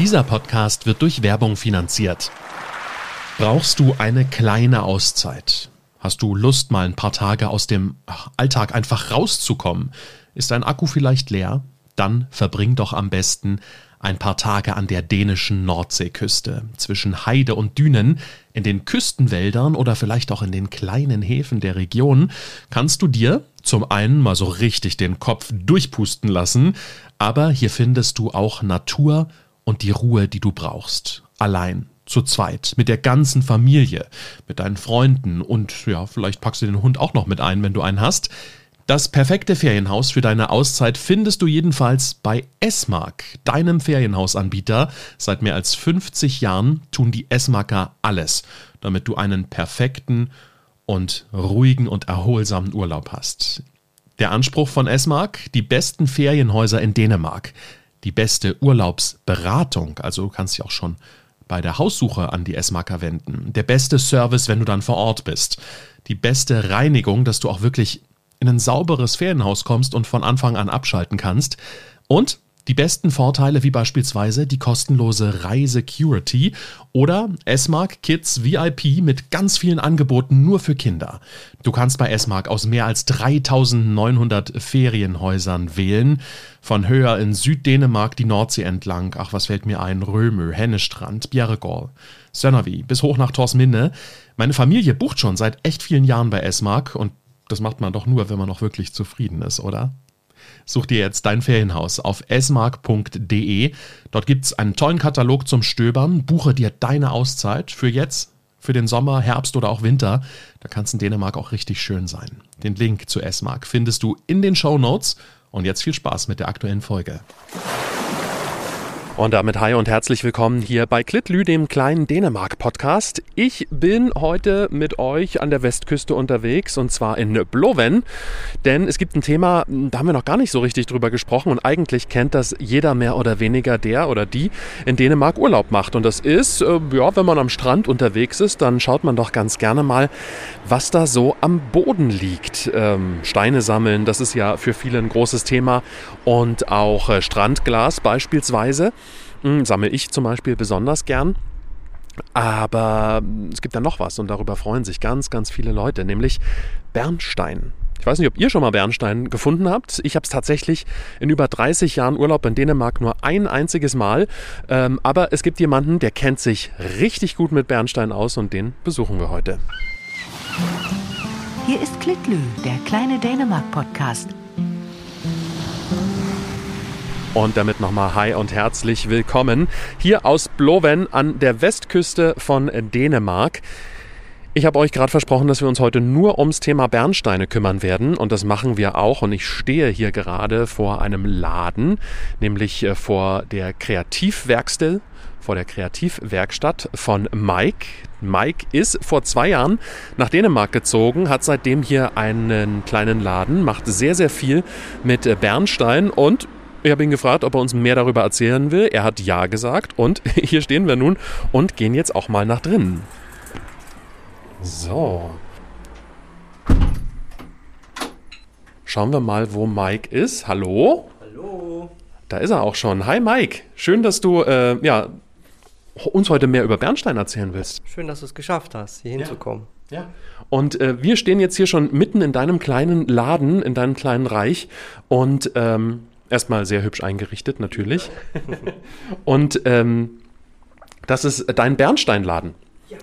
Dieser Podcast wird durch Werbung finanziert. Brauchst du eine kleine Auszeit? Hast du Lust, mal ein paar Tage aus dem Alltag einfach rauszukommen? Ist dein Akku vielleicht leer? Dann verbring doch am besten ein paar Tage an der dänischen Nordseeküste, zwischen Heide und Dünen, in den Küstenwäldern oder vielleicht auch in den kleinen Häfen der Region, kannst du dir zum einen mal so richtig den Kopf durchpusten lassen, aber hier findest du auch Natur und die Ruhe, die du brauchst. Allein, zu zweit, mit der ganzen Familie, mit deinen Freunden und ja, vielleicht packst du den Hund auch noch mit ein, wenn du einen hast. Das perfekte Ferienhaus für deine Auszeit findest du jedenfalls bei Esmark, deinem Ferienhausanbieter. Seit mehr als 50 Jahren tun die Esmarker alles, damit du einen perfekten und ruhigen und erholsamen Urlaub hast. Der Anspruch von Esmark, die besten Ferienhäuser in Dänemark, die beste Urlaubsberatung, also du kannst dich auch schon bei der Haussuche an die Esmarker wenden, der beste Service, wenn du dann vor Ort bist, die beste Reinigung, dass du auch wirklich in ein sauberes Ferienhaus kommst und von Anfang an abschalten kannst. Und die besten Vorteile wie beispielsweise die kostenlose Reisecurity oder S-Mark Kids VIP mit ganz vielen Angeboten nur für Kinder. Du kannst bei S-Mark aus mehr als 3900 Ferienhäusern wählen. Von höher in Süddänemark die Nordsee entlang, ach was fällt mir ein, Römö, Hennestrand, Bjerregård, Sönnervi bis hoch nach Torsminne. Meine Familie bucht schon seit echt vielen Jahren bei S-Mark und das macht man doch nur, wenn man noch wirklich zufrieden ist, oder? Such dir jetzt dein Ferienhaus auf esmark.de. Dort gibt es einen tollen Katalog zum Stöbern. Buche dir deine Auszeit für jetzt, für den Sommer, Herbst oder auch Winter. Da kann es in Dänemark auch richtig schön sein. Den Link zu Esmark findest du in den Show Notes. Und jetzt viel Spaß mit der aktuellen Folge. Und damit hi und herzlich willkommen hier bei Klitlü, dem kleinen Dänemark-Podcast. Ich bin heute mit euch an der Westküste unterwegs und zwar in Bloven, denn es gibt ein Thema, da haben wir noch gar nicht so richtig drüber gesprochen und eigentlich kennt das jeder mehr oder weniger, der oder die in Dänemark Urlaub macht. Und das ist, äh, ja, wenn man am Strand unterwegs ist, dann schaut man doch ganz gerne mal, was da so am Boden liegt. Ähm, Steine sammeln, das ist ja für viele ein großes Thema und auch äh, Strandglas beispielsweise. Hm, sammle ich zum Beispiel besonders gern. Aber es gibt da noch was und darüber freuen sich ganz, ganz viele Leute, nämlich Bernstein. Ich weiß nicht, ob ihr schon mal Bernstein gefunden habt. Ich habe es tatsächlich in über 30 Jahren Urlaub in Dänemark nur ein einziges Mal. Ähm, aber es gibt jemanden, der kennt sich richtig gut mit Bernstein aus und den besuchen wir heute. Hier ist Klitlü, der kleine Dänemark-Podcast. Und damit nochmal Hi und herzlich willkommen hier aus Bloven an der Westküste von Dänemark. Ich habe euch gerade versprochen, dass wir uns heute nur ums Thema Bernsteine kümmern werden und das machen wir auch. Und ich stehe hier gerade vor einem Laden, nämlich äh, vor der Kreativwerkstatt, vor der Kreativwerkstatt von Mike. Mike ist vor zwei Jahren nach Dänemark gezogen, hat seitdem hier einen kleinen Laden, macht sehr, sehr viel mit äh, Bernstein und ich habe ihn gefragt, ob er uns mehr darüber erzählen will. Er hat ja gesagt und hier stehen wir nun und gehen jetzt auch mal nach drinnen. So. Schauen wir mal, wo Mike ist. Hallo? Hallo. Da ist er auch schon. Hi Mike. Schön, dass du äh, ja, uns heute mehr über Bernstein erzählen willst. Schön, dass du es geschafft hast, hier hinzukommen. Ja. ja. Und äh, wir stehen jetzt hier schon mitten in deinem kleinen Laden, in deinem kleinen Reich. Und ähm, Erstmal sehr hübsch eingerichtet, natürlich. Und ähm, das ist dein Bernsteinladen.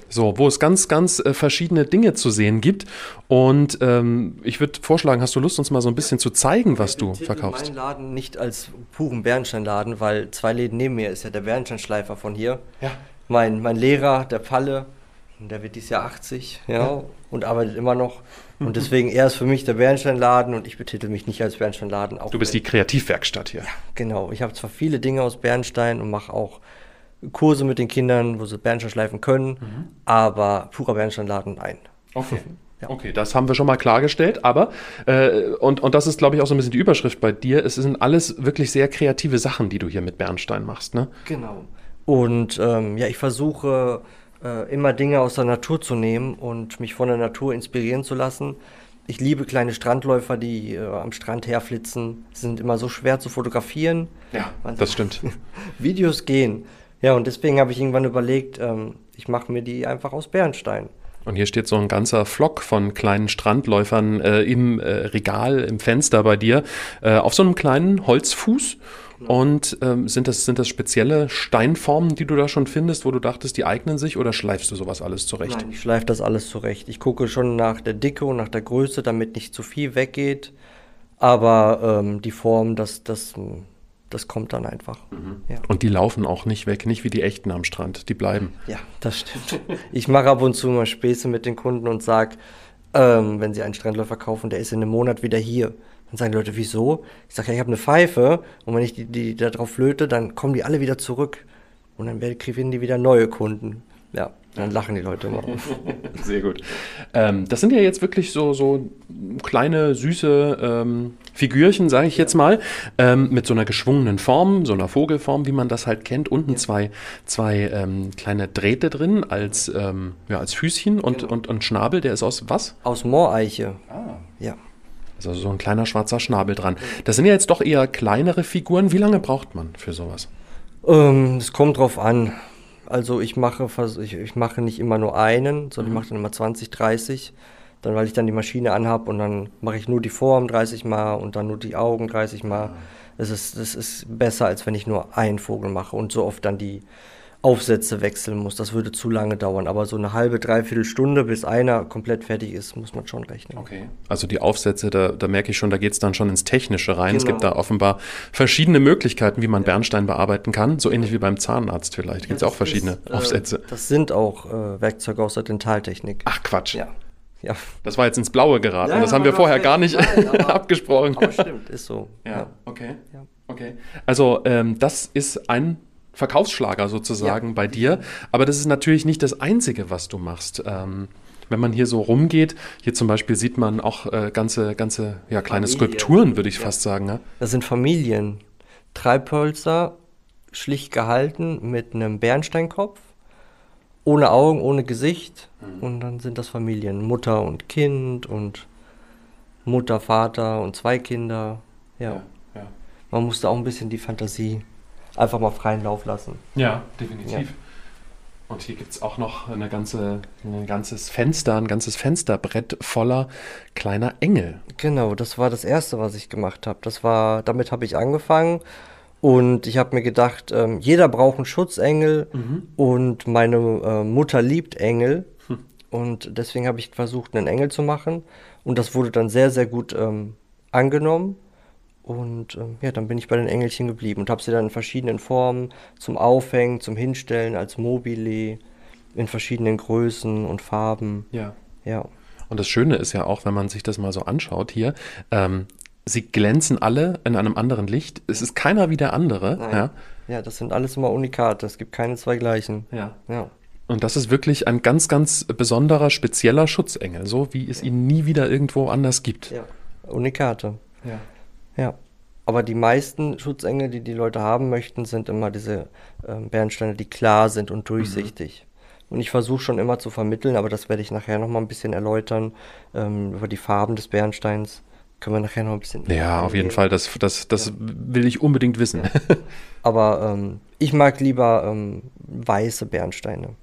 So, wo es ganz, ganz äh, verschiedene Dinge zu sehen gibt. Und ähm, ich würde vorschlagen, hast du Lust, uns mal so ein bisschen zu zeigen, was du verkaufst? Ich Laden nicht als puren Bernsteinladen, weil zwei Läden neben mir ist ja der Bernsteinschleifer von hier. Ja. Mein, mein Lehrer, der Palle, der wird dieses Jahr 80, ja, ja. Und arbeitet immer noch. Und deswegen er ist für mich der Bernsteinladen und ich betitel mich nicht als Bernsteinladen. du bist die Kreativwerkstatt hier. Ja, genau. Ich habe zwar viele Dinge aus Bernstein und mache auch Kurse mit den Kindern, wo sie Bernstein schleifen können, mhm. aber purer Bernsteinladen nein. Okay. Ja. Okay, das haben wir schon mal klargestellt, aber äh, und, und das ist, glaube ich, auch so ein bisschen die Überschrift bei dir. Es sind alles wirklich sehr kreative Sachen, die du hier mit Bernstein machst, ne? Genau. Und ähm, ja, ich versuche äh, immer Dinge aus der Natur zu nehmen und mich von der Natur inspirieren zu lassen. Ich liebe kleine Strandläufer, die äh, am Strand herflitzen. Sie sind immer so schwer zu fotografieren. Ja, das stimmt. Videos gehen. Ja, und deswegen habe ich irgendwann überlegt, ähm, ich mache mir die einfach aus Bernstein. Und hier steht so ein ganzer Flock von kleinen Strandläufern äh, im äh, Regal, im Fenster bei dir, äh, auf so einem kleinen Holzfuß. Und ähm, sind, das, sind das spezielle Steinformen, die du da schon findest, wo du dachtest, die eignen sich oder schleifst du sowas alles zurecht? Nein, ich schleife das alles zurecht. Ich gucke schon nach der Dicke und nach der Größe, damit nicht zu viel weggeht. Aber ähm, die Form, das, das, das kommt dann einfach. Mhm. Ja. Und die laufen auch nicht weg, nicht wie die echten am Strand, die bleiben. Ja, das stimmt. Ich mache ab und zu mal Späße mit den Kunden und sage, ähm, wenn sie einen Strandläufer kaufen, der ist in einem Monat wieder hier. Dann sagen die Leute, wieso? Ich sage, ja, ich habe eine Pfeife und wenn ich die, die da drauf flöte, dann kommen die alle wieder zurück. Und dann kriegen die wieder neue Kunden. Ja, dann lachen die Leute immer. Sehr gut. Ähm, das sind ja jetzt wirklich so, so kleine, süße ähm, Figürchen, sage ich jetzt mal, ähm, mit so einer geschwungenen Form, so einer Vogelform, wie man das halt kennt. Unten ja. zwei, zwei ähm, kleine Drähte drin als, ähm, ja, als Füßchen und, genau. und, und Schnabel. Der ist aus was? Aus Mooreiche. Ah. Ja. Also so ein kleiner schwarzer Schnabel dran. Das sind ja jetzt doch eher kleinere Figuren. Wie lange braucht man für sowas? Ähm, es kommt drauf an. Also ich mache, ich, ich mache nicht immer nur einen, sondern mhm. ich mache dann immer 20, 30. Dann, weil ich dann die Maschine anhabe und dann mache ich nur die Form 30 Mal und dann nur die Augen 30 Mal. Das ist, das ist besser, als wenn ich nur einen Vogel mache und so oft dann die Aufsätze wechseln muss. Das würde zu lange dauern. Aber so eine halbe, dreiviertel Stunde, bis einer komplett fertig ist, muss man schon rechnen. Okay. Also die Aufsätze, da, da merke ich schon, da geht es dann schon ins Technische rein. Genau. Es gibt da offenbar verschiedene Möglichkeiten, wie man ja. Bernstein bearbeiten kann. So ähnlich wie beim Zahnarzt vielleicht. Gibt es ja, auch verschiedene ist, äh, Aufsätze. Das sind auch äh, Werkzeuge aus der Dentaltechnik. Ach Quatsch. Ja. Ja. Das war jetzt ins Blaue geraten. Ja, das haben wir vorher gar nicht nein, aber, abgesprochen. Aber stimmt, ist so. Ja, ja. okay. Ja. Okay. Also ähm, das ist ein Verkaufsschlager sozusagen ja. bei dir. Aber das ist natürlich nicht das Einzige, was du machst. Ähm, wenn man hier so rumgeht, hier zum Beispiel sieht man auch äh, ganze, ganze ja, kleine Familien. Skulpturen, würde ich ja. fast sagen. Ne? Das sind Familien. Treibhölzer, schlicht gehalten mit einem Bernsteinkopf, ohne Augen, ohne Gesicht. Mhm. Und dann sind das Familien. Mutter und Kind und Mutter, Vater und zwei Kinder. Ja. ja, ja. Man musste auch ein bisschen die Fantasie einfach mal freien Lauf lassen. Ja, definitiv. Ja. Und hier gibt es auch noch eine ganze, ein ganzes Fenster, ein ganzes Fensterbrett voller kleiner Engel. Genau, das war das Erste, was ich gemacht habe. Das war, damit habe ich angefangen. Und ich habe mir gedacht, ähm, jeder braucht einen Schutzengel mhm. und meine äh, Mutter liebt Engel. Hm. Und deswegen habe ich versucht, einen Engel zu machen. Und das wurde dann sehr, sehr gut ähm, angenommen. Und ähm, ja, dann bin ich bei den Engelchen geblieben und habe sie dann in verschiedenen Formen zum Aufhängen, zum Hinstellen, als Mobile, in verschiedenen Größen und Farben. Ja. Ja. Und das Schöne ist ja auch, wenn man sich das mal so anschaut hier, ähm, sie glänzen alle in einem anderen Licht. Es ist keiner wie der andere. Ja. ja, das sind alles immer Unikate. Es gibt keine zwei gleichen. Ja. ja. Und das ist wirklich ein ganz, ganz besonderer, spezieller Schutzengel, so wie es ja. ihn nie wieder irgendwo anders gibt. Ja, Unikate. Ja. Ja. Aber die meisten Schutzengel, die die Leute haben möchten, sind immer diese ähm, Bernsteine, die klar sind und durchsichtig. Mhm. Und ich versuche schon immer zu vermitteln, aber das werde ich nachher noch mal ein bisschen erläutern, ähm, über die Farben des Bernsteins. Können wir nachher noch ein bisschen. Ja, auf jeden Fall. Das, das, das ja. will ich unbedingt wissen. Ja. Aber ähm, ich mag lieber ähm, weiße Bernsteine.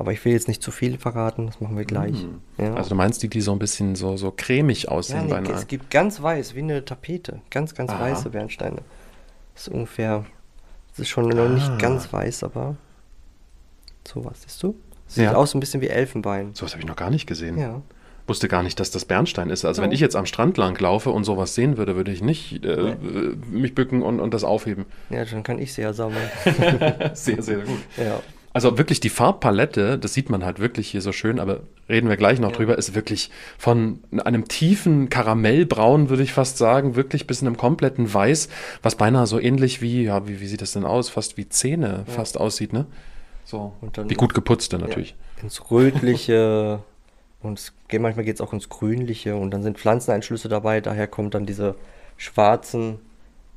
Aber ich will jetzt nicht zu viel verraten, das machen wir gleich. Mm. Ja. Also du meinst die, die so ein bisschen so, so cremig aussehen ja, nee, Es gibt ganz weiß, wie eine Tapete. Ganz, ganz Aha. weiße Bernsteine. Das ist ungefähr, das ist schon ah. noch nicht ah. ganz weiß, aber sowas, siehst du? Sieht ja. aus ein bisschen wie Elfenbein. Sowas habe ich noch gar nicht gesehen. Ja. Wusste gar nicht, dass das Bernstein ist. Also ja. wenn ich jetzt am Strand lang laufe und sowas sehen würde, würde ich nicht äh, mich bücken und, und das aufheben. Ja, dann kann ich sie ja sammeln. sehr, sehr gut. Ja. Also wirklich die Farbpalette, das sieht man halt wirklich hier so schön, aber reden wir gleich noch ja. drüber, ist wirklich von einem tiefen Karamellbraun, würde ich fast sagen, wirklich bis in einem kompletten Weiß, was beinahe so ähnlich wie, ja, wie, wie sieht das denn aus? Fast wie Zähne ja. fast aussieht, ne? So. Wie gut geputzte natürlich. Ja, ins Rötliche und es, manchmal geht es auch ins Grünliche und dann sind Pflanzeneinschlüsse dabei, daher kommt dann diese schwarzen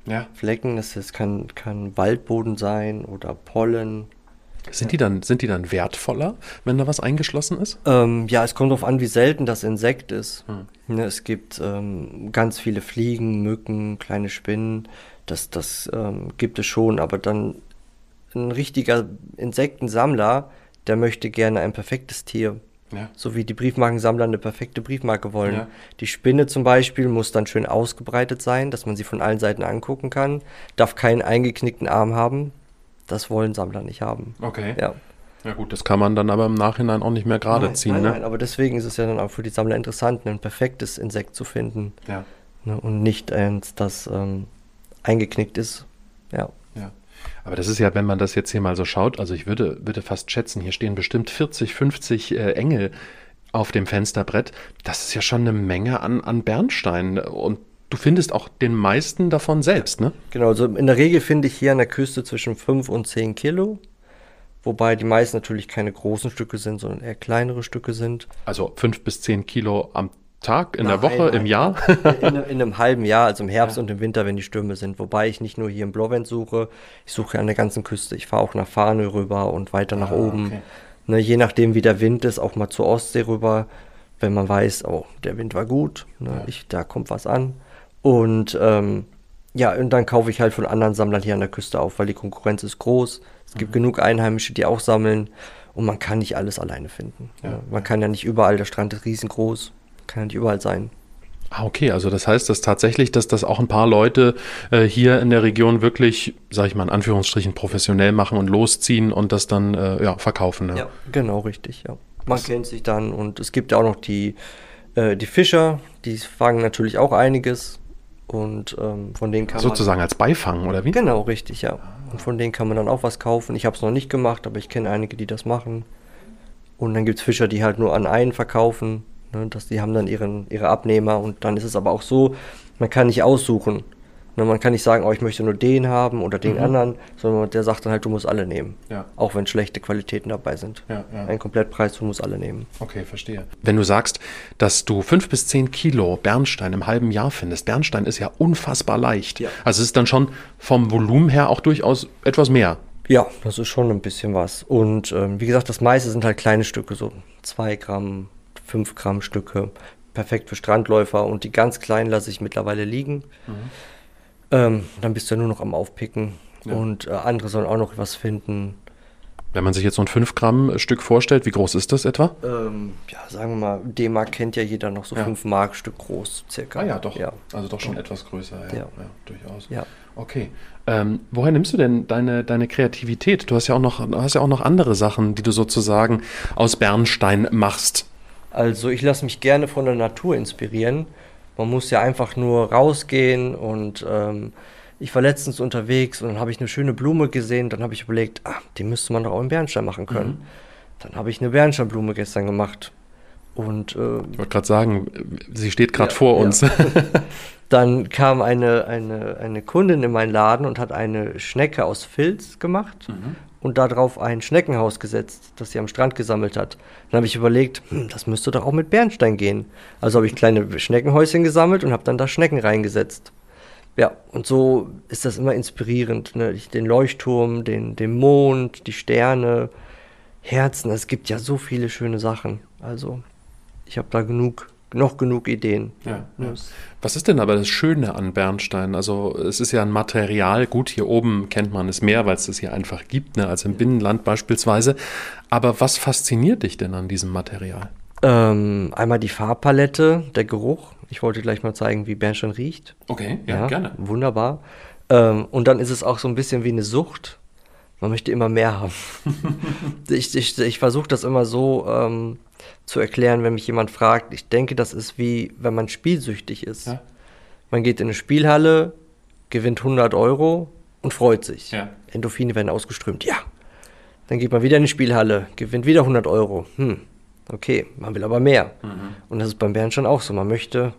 ja. Flecken. Das, das kann, kann Waldboden sein oder Pollen sind die, dann, sind die dann wertvoller, wenn da was eingeschlossen ist? Ähm, ja, es kommt darauf an, wie selten das Insekt ist. Hm. Ne, es gibt ähm, ganz viele Fliegen, Mücken, kleine Spinnen. Das, das ähm, gibt es schon, aber dann ein richtiger Insektensammler, der möchte gerne ein perfektes Tier. Ja. So wie die Briefmarkensammler eine perfekte Briefmarke wollen. Ja. Die Spinne zum Beispiel muss dann schön ausgebreitet sein, dass man sie von allen Seiten angucken kann. Darf keinen eingeknickten Arm haben. Das wollen Sammler nicht haben. Okay. Ja. Ja gut, das kann man dann aber im Nachhinein auch nicht mehr gerade ziehen, nein, ne? nein, aber deswegen ist es ja dann auch für die Sammler interessant, ein perfektes Insekt zu finden. Ja. Ne? Und nicht eins, das ähm, eingeknickt ist. Ja. Ja. Aber das ist ja, wenn man das jetzt hier mal so schaut, also ich würde, würde fast schätzen, hier stehen bestimmt 40, 50 äh, Engel auf dem Fensterbrett. Das ist ja schon eine Menge an, an Bernstein. Und du findest auch den meisten davon selbst, ne? Genau, also in der Regel finde ich hier an der Küste zwischen 5 und 10 Kilo. Wobei die meisten natürlich keine großen Stücke sind, sondern eher kleinere Stücke sind. Also fünf bis zehn Kilo am Tag, in der Nein, Woche, nein. im Jahr. In, in einem halben Jahr, also im Herbst und im Winter, wenn die Stürme sind. Wobei ich nicht nur hier im Blauwend suche, ich suche an der ganzen Küste. Ich fahre auch nach Fahne rüber und weiter nach Ah, oben. okay. Ne, je nachdem, wie der Wind ist, auch mal zur Ostsee rüber, wenn man weiß, oh, der Wind war gut, ne, Ja. ich, da kommt was an. Und ähm, ja, und dann kaufe ich halt von anderen Sammlern hier an der Küste auf, weil die Konkurrenz ist groß. Es Mhm. gibt genug Einheimische, die auch sammeln. Und man kann nicht alles alleine finden. Ja. Man kann ja nicht überall, der Strand ist riesengroß, kann ja nicht überall sein. Ah, okay, also das heißt, dass tatsächlich, dass das auch ein paar Leute äh, hier in der Region wirklich, sag ich mal in Anführungsstrichen, professionell machen und losziehen und das dann äh, ja, verkaufen. Ne? Ja, genau, richtig, ja. Man kennt sich dann und es gibt ja auch noch die, äh, die Fischer, die fangen natürlich auch einiges und ähm, von denen kann Sozusagen als Beifang, oder wie? man... Genau, richtig, ja. Und von denen kann man dann auch was kaufen. Ich habe es noch nicht gemacht, aber ich kenne einige, die das machen. Und dann gibt es Fischer, die halt nur an einen verkaufen. Ne, dass die haben dann ihren, ihre Abnehmer und dann ist es aber auch so, man kann nicht aussuchen. Ne, man kann nicht sagen, oh, ich möchte nur den haben oder den Mhm. anderen, sondern der sagt dann halt, du musst alle nehmen. Ja. Auch wenn schlechte Qualitäten dabei sind. Ja, ja. Ein Komplettpreis, du musst alle nehmen. Okay, verstehe. Wenn du sagst, dass du fünf bis zehn Kilo Bernstein im halben Jahr findest, Bernstein ist ja unfassbar leicht. Ja. Also es ist dann schon vom Volumen her auch durchaus etwas mehr. Ja, das ist schon ein bisschen was. Und ähm, wie gesagt, das meiste sind halt kleine Stücke, so zwei Gramm, fünf Gramm Stücke. Perfekt für Strandläufer. Und die ganz kleinen lasse ich mittlerweile liegen. Ähm, dann bist du ja nur noch am Aufpicken. Ja. Und äh, andere sollen auch noch was finden. Wenn man sich jetzt so ein 5 Gramm Stück vorstellt, wie groß ist das etwa? Ähm, ja, sagen wir mal, D-Mark kennt ja jeder noch so Ja. 5 Mark Stück groß, circa. Ja. Also doch schon etwas größer, Ja. durchaus. Ja. Okay. Ähm, woher nimmst du denn deine, deine Kreativität? Du hast ja auch noch, du hast ja auch noch andere Sachen, die du sozusagen aus Bernstein machst. Also ich lasse mich gerne von der Natur inspirieren. Man muss ja einfach nur rausgehen und ähm, ich war letztens unterwegs und dann habe ich eine schöne Blume gesehen. Dann habe ich überlegt, ah, die müsste man doch auch in Bernstein machen können. Dann habe ich eine Bernsteinblume gestern gemacht. Und äh, Ich wollte gerade sagen, sie steht gerade Ja, vor ja. uns. dann kam eine, eine, eine Kundin in meinen Laden und hat eine Schnecke aus Filz gemacht und darauf ein Schneckenhaus gesetzt, das sie am Strand gesammelt hat. Dann habe ich überlegt, hm, das müsste doch auch mit Bernstein gehen. Also habe ich kleine Schneckenhäuschen gesammelt und habe dann da Schnecken reingesetzt. Ja, und so ist das immer inspirierend. Ne? Den Leuchtturm, den, den Mond, die Sterne, Herzen. Es gibt ja so viele schöne Sachen. Also ich habe da genug, noch genug Ideen. Ja, ja. Was ist denn aber das Schöne an Bernstein? Also es ist ja ein Material, gut, hier oben kennt man es mehr, weil es das hier einfach gibt, ne, als im Binnenland beispielsweise. Aber was fasziniert dich denn an diesem Material? Ähm, einmal die Farbpalette, der Geruch. Ich wollte gleich mal zeigen, wie Bernstein riecht. Okay, Wunderbar. Ähm, und dann ist es auch so ein bisschen wie eine Sucht. Man möchte immer mehr haben. ich ich, ich versuche das immer so ähm, zu erklären, wenn mich jemand fragt. Ich denke, das ist wie, wenn man spielsüchtig ist. Ja. Man geht in eine Spielhalle, gewinnt 100 Euro und freut sich. Ja. Endorphine werden ausgeströmt. Ja. Dann geht man wieder in die Spielhalle, gewinnt wieder 100 Euro. Hm, okay, man will aber mehr. Mhm. Und das ist beim Bernstein auch so. Man möchte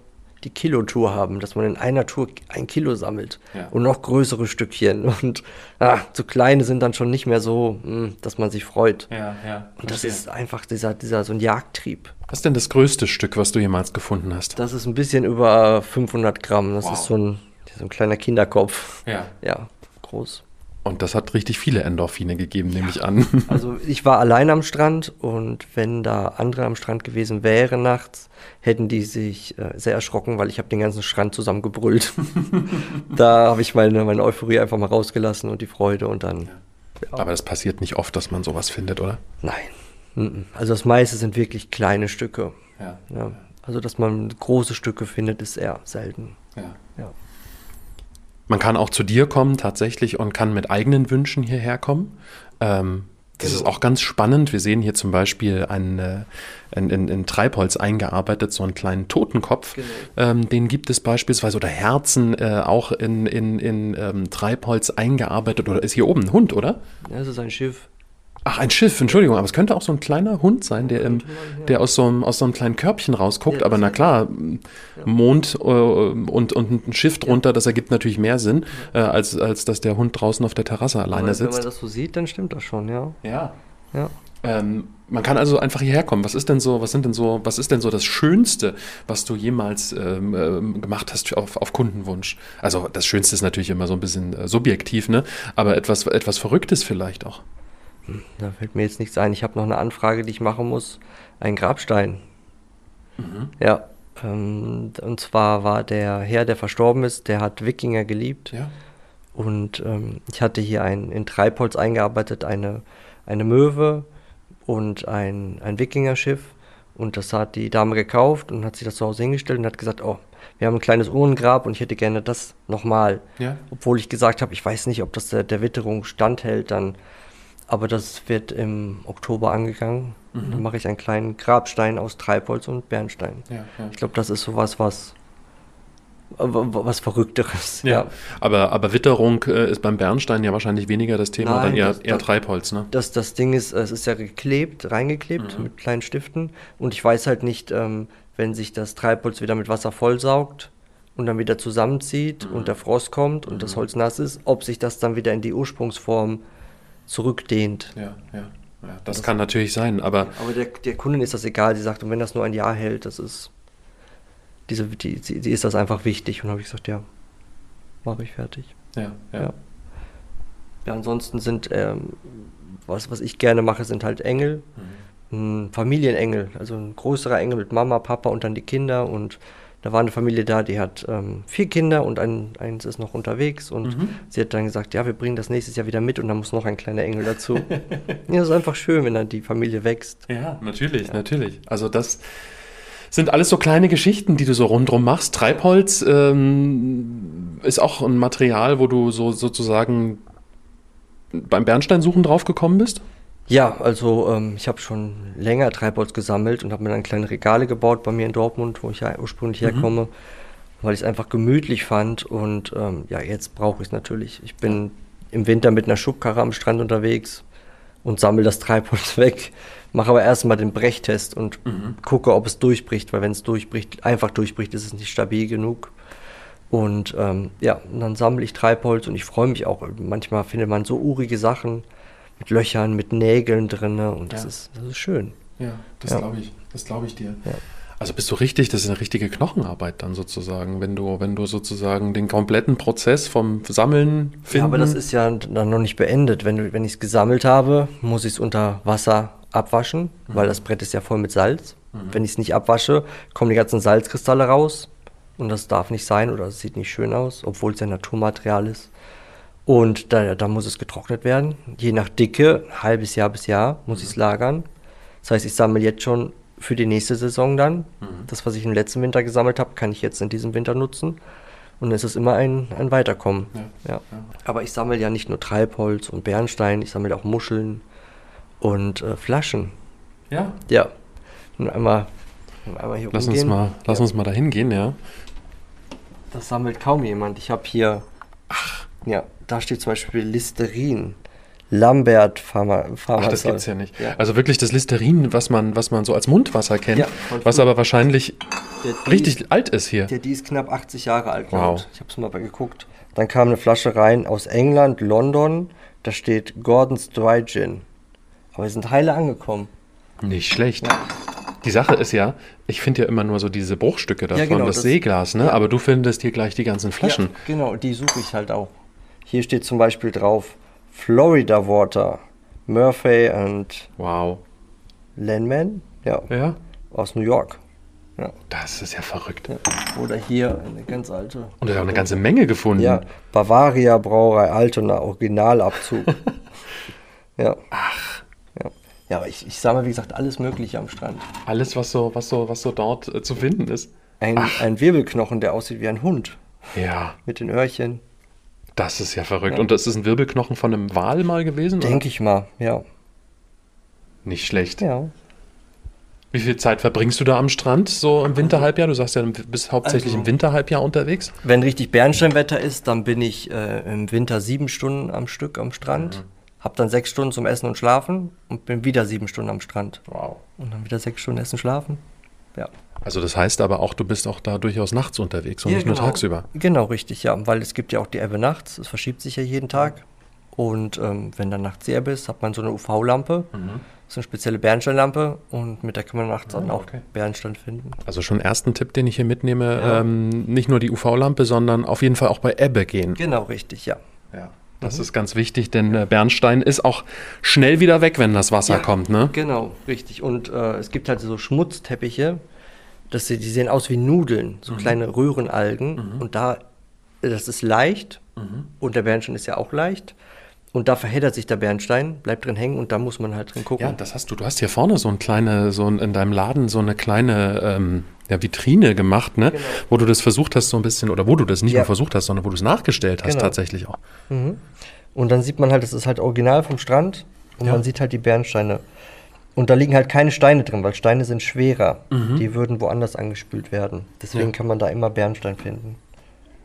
die Kilotour haben, dass man in einer Tour ein Kilo sammelt Ja. und noch größere Stückchen. Und ah, zu kleine sind dann schon nicht mehr so, hm, dass man sich freut. Ja, ja. Und das ist einfach dieser, dieser so ein Jagdtrieb. Was ist denn das größte Stück, was du jemals gefunden hast? Das ist ein bisschen über 500 Gramm. Das Wow. ist so ein, so ein kleiner Kinderkopf. Ja. Ja, groß. Und das hat richtig viele Endorphine gegeben, nehme ich an. Also ich war allein am Strand und wenn da andere am Strand gewesen wären nachts, hätten die sich äh, sehr erschrocken, weil ich habe den ganzen Strand zusammengebrüllt. da habe ich meine, meine Euphorie einfach mal rausgelassen und die Freude und dann Ja. Aber das passiert nicht oft, dass man sowas findet, oder? Nein. Also das meiste sind wirklich kleine Stücke. Ja. ja. Also dass man große Stücke findet, ist eher selten. Ja. ja. Man kann auch zu dir kommen tatsächlich und kann mit eigenen Wünschen hierher kommen. Ähm, das genau. ist auch ganz spannend. Wir sehen hier zum Beispiel ein, äh, in, in, in Treibholz eingearbeitet, so einen kleinen Totenkopf. Genau. Ähm, den gibt es beispielsweise, oder Herzen äh, auch in, in, in ähm, Treibholz eingearbeitet. Oder ist hier oben ein Hund, oder? Ja, das ist ein Schiff. Ach, ein Schiff, Entschuldigung, aber es könnte auch so ein kleiner Hund sein, der, im, der aus, so einem, aus so einem kleinen Körbchen rausguckt. Ja, aber na klar, Mond äh, und, und ein Schiff drunter, ja. das ergibt natürlich mehr Sinn, äh, als, als dass der Hund draußen auf der Terrasse alleine aber sitzt. Wenn man das so sieht, dann stimmt das schon, ja. Ja. ja. Ähm, man kann also einfach hierher kommen. Was ist denn so, was sind denn so, was ist denn so das Schönste, was du jemals ähm, ähm, gemacht hast auf, auf Kundenwunsch? Also das Schönste ist natürlich immer so ein bisschen äh, subjektiv, ne? Aber etwas, etwas Verrücktes vielleicht auch. Da fällt mir jetzt nichts ein. Ich habe noch eine Anfrage, die ich machen muss. Ein Grabstein. Mhm. Ja. Ähm, und zwar war der Herr, der verstorben ist, der hat Wikinger geliebt. Ja. Und ähm, ich hatte hier ein, in Treibholz eingearbeitet eine, eine Möwe und ein, ein Wikingerschiff. Und das hat die Dame gekauft und hat sich das zu Hause hingestellt und hat gesagt, oh, wir haben ein kleines Urnengrab und ich hätte gerne das nochmal. Ja. Obwohl ich gesagt habe, ich weiß nicht, ob das der, der Witterung standhält, dann aber das wird im Oktober angegangen. Mhm. Dann mache ich einen kleinen Grabstein aus Treibholz und Bernstein. Ja, ja. Ich glaube, das ist sowas, was was Verrückteres. Ja, ja. Aber, aber Witterung äh, ist beim Bernstein ja wahrscheinlich weniger das Thema, Nein, dann eher, das, eher Treibholz, ne? Das, das Ding ist, es ist ja geklebt, reingeklebt mhm. mit kleinen Stiften und ich weiß halt nicht, ähm, wenn sich das Treibholz wieder mit Wasser vollsaugt und dann wieder zusammenzieht mhm. und der Frost kommt und mhm. das Holz nass ist, ob sich das dann wieder in die Ursprungsform zurückdehnt. Ja, ja. ja das, das, kann natürlich sein, aber. Aber der, der Kundin ist das egal. Sie sagt, und wenn das nur ein Jahr hält, das ist. Diese, die, die, die ist das einfach wichtig. Und habe ich gesagt, ja, mache ich fertig. Ja, ja. Ja, ja ansonsten sind, ähm, was, was ich gerne mache, sind halt Engel. Mhm. Familienengel, also ein größerer Engel mit Mama, Papa und dann die Kinder und da war eine Familie da, die hat ähm, vier Kinder und ein, eins ist noch unterwegs. Und mhm. sie hat dann gesagt, ja, wir bringen das nächstes Jahr wieder mit und dann muss noch ein kleiner Engel dazu. ja, das ist einfach schön, wenn dann die Familie wächst. Ja, natürlich, ja. natürlich. Also das sind alles so kleine Geschichten, die du so rundherum machst. Treibholz ähm, ist auch ein Material, wo du so sozusagen beim Bernsteinsuchen drauf gekommen bist? Ja, also ähm, ich habe schon länger Treibholz gesammelt und habe mir dann kleine Regale gebaut bei mir in Dortmund, wo ich ja ursprünglich mhm. herkomme, weil ich es einfach gemütlich fand und ähm, ja, jetzt brauche ich es natürlich. Ich bin im Winter mit einer Schubkarre am Strand unterwegs und sammle das Treibholz weg, mache aber erstmal den Brechtest und mhm. gucke, ob es durchbricht, weil wenn es durchbricht, einfach durchbricht, ist es nicht stabil genug. Und ähm, ja, und dann sammle ich Treibholz und ich freue mich auch. Manchmal findet man so urige Sachen mit Löchern, mit Nägeln drin und das, ja. ist, das ist schön. Ja, das ja. glaube ich. Das glaube ich dir. Ja. Also bist du richtig, das ist eine richtige Knochenarbeit dann sozusagen, wenn du, wenn du sozusagen den kompletten Prozess vom Sammeln findest. Ja, aber das ist ja dann noch nicht beendet. Wenn, wenn ich es gesammelt habe, muss ich es unter Wasser abwaschen, mhm. weil das Brett ist ja voll mit Salz. Mhm. Wenn ich es nicht abwasche, kommen die ganzen Salzkristalle raus. Und das darf nicht sein oder es sieht nicht schön aus, obwohl es ja Naturmaterial ist. Und da, da muss es getrocknet werden. Je nach Dicke, ein halbes Jahr bis Jahr, muss mhm. ich es lagern. Das heißt, ich sammle jetzt schon für die nächste Saison dann. Mhm. Das, was ich im letzten Winter gesammelt habe, kann ich jetzt in diesem Winter nutzen. Und es ist immer ein, ein Weiterkommen. Ja. Ja. ja. Aber ich sammle ja nicht nur Treibholz und Bernstein, ich sammle auch Muscheln und äh, Flaschen. Ja? Ja. Und einmal, einmal hier lass Uns mal, lass uns mal dahin gehen, ja. Das sammelt kaum jemand. Ich habe hier. Ach. Ja, da steht zum Beispiel Listerin. Lambert Pharma, Ach, das gibt's ja nicht. Ja. Also wirklich das Listerin, was man, was man so als Mundwasser kennt, ja, was aber wahrscheinlich richtig alt ist hier. Ja, die ist knapp 80 Jahre alt. Wow. Ich habe es mal geguckt. Dann kam eine Flasche rein aus England, London. Da steht Gordon's Dry Gin. Aber wir sind heile angekommen. Nicht schlecht. Ja. Die Sache ist ja, ich finde ja immer nur so diese Bruchstücke davon, genau, das, das, Seeglas, ne? Aber du findest hier gleich die ganzen Flaschen. genau, die suche ich halt auch. Hier steht zum Beispiel drauf Florida Water, Murphy und wow. Landman, ja, ja, aus New York. Ja. Das ist ja verrückt. Ja. Oder hier eine ganz alte. Und hat auch eine ganze Menge gefunden. Ja, Bavaria Brauerei Altona Originalabzug. Ja. Ach. Ja, ja aber ich, ich sag mal, wie gesagt, alles Mögliche am Strand. Alles, was so, was so, was so dort äh, zu finden ist. Ein, ein Wirbelknochen, der aussieht wie ein Hund. Ja. Mit den Öhrchen. Das ist ja verrückt. Ja. Und das ist ein Wirbelknochen von einem Wal mal gewesen? Denke ich mal, ja. Nicht schlecht. Ja. Wie viel Zeit verbringst du da am Strand, so im Winterhalbjahr? Du sagst ja, du bist hauptsächlich also, im Winterhalbjahr unterwegs. Wenn richtig Bernsteinwetter ist, dann bin ich äh, im Winter sieben Stunden am Stück am Strand. Mhm. Hab dann sechs Stunden zum Essen und Schlafen und bin wieder sieben Stunden am Strand. Wow. Und dann wieder sechs Stunden Essen, Schlafen. Ja. Also das heißt aber auch, du bist auch da durchaus nachts unterwegs und ja, nicht genau. nur tagsüber. Genau, richtig, ja. Weil es gibt ja auch die Ebbe nachts, es verschiebt sich ja jeden Tag. Und ähm, wenn dann nachts die Ebbe ist, hat man so eine UV-Lampe. Mhm so eine spezielle Bernsteinlampe und mit der kann man nachts dann auch okay. Bernstein finden. Also schon ersten Tipp, den ich hier mitnehme, ja. ähm, nicht nur die UV-Lampe, sondern auf jeden Fall auch bei Ebbe gehen. Genau, richtig, ja. Ja. Das mhm. ist ganz wichtig, denn äh, Bernstein ist auch schnell wieder weg, wenn das Wasser ja, kommt, ne? Genau, richtig. Und äh, es gibt halt so Schmutzteppiche, das, die sehen aus wie Nudeln, so mhm. kleine Röhrenalgen. Mhm. Und da, das ist leicht mhm. und der Bernstein ist ja auch leicht. Und da verheddert sich der Bernstein, bleibt drin hängen und da muss man halt drin gucken. Ja, das hast du. Du hast hier vorne so ein kleine, so ein, in deinem Laden so eine kleine ähm, ja, Vitrine gemacht, ne? Genau. Wo du das versucht hast, so ein bisschen, oder wo du das nicht ja. nur versucht hast, sondern wo du es nachgestellt hast, genau. tatsächlich auch. Mhm. Und dann sieht man halt, das ist halt original vom Strand und ja. man sieht halt die Bernsteine. Und da liegen halt keine Steine drin, weil Steine sind schwerer. Mhm. Die würden woanders angespült werden. Deswegen ja. kann man da immer Bernstein finden.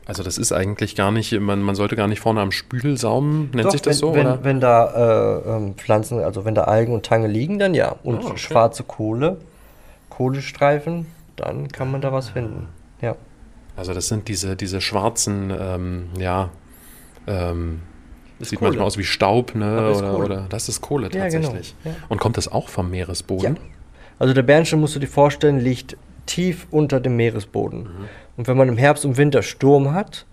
Also das ist eigentlich gar nicht, man, man sollte gar nicht vorne am Spügel saumen, nennt Doch, sich das wenn, so? Wenn, oder? wenn da äh, ähm, Pflanzen, also wenn da Algen und Tange liegen, dann ja. Und oh, okay. schwarze Kohle, Kohlestreifen, dann kann man da was finden. Ja. Also das sind diese, diese schwarzen, ähm, ja, ähm, das sieht Kohle. manchmal aus wie Staub, ne? Oder, oder, das ist Kohle tatsächlich. Ja, genau. ja. Und kommt das auch vom Meeresboden? Ja. Also der Bernstein, musst du dir vorstellen, liegt tief unter dem Meeresboden. Mhm. Und wenn man im Herbst und Winter Sturm hat,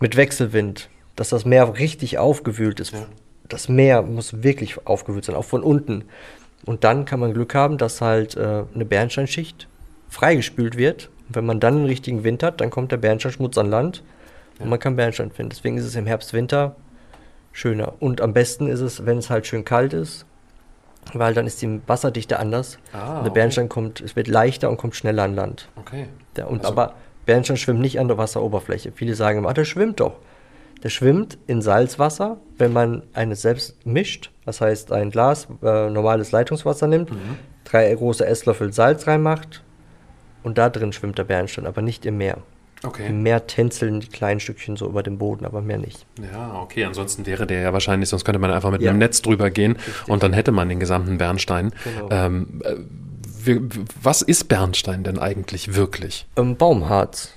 mit Wechselwind, dass das Meer richtig aufgewühlt ist. Ja. Das Meer muss wirklich aufgewühlt sein, auch von unten. Und dann kann man Glück haben, dass halt äh, eine Bernsteinschicht freigespült wird. Und wenn man dann einen richtigen Wind hat, dann kommt der Bernsteinschmutz an Land ja. und man kann Bernstein finden. Deswegen ist es im Herbst, Winter schöner. Und am besten ist es, wenn es halt schön kalt ist, weil dann ist die Wasserdichte anders. Ah, und der Bernstein okay. kommt, es wird leichter und kommt schneller an Land. Okay. Ja, und also, aber Bernstein schwimmt nicht an der Wasseroberfläche. Viele sagen immer, ah, der schwimmt doch. Der schwimmt in Salzwasser, wenn man eines selbst mischt. Das heißt, ein Glas äh, normales Leitungswasser nimmt, mhm. drei große Esslöffel Salz reinmacht und da drin schwimmt der Bernstein, aber nicht im Meer. Okay. Im Meer tänzeln die kleinen Stückchen so über dem Boden, aber mehr nicht. Ja, okay. Ansonsten wäre der ja wahrscheinlich, sonst könnte man einfach mit ja. einem Netz drüber gehen Richtig. und dann hätte man den gesamten Bernstein. Genau. Ähm, äh, was ist Bernstein denn eigentlich wirklich? Ähm, Baumharz.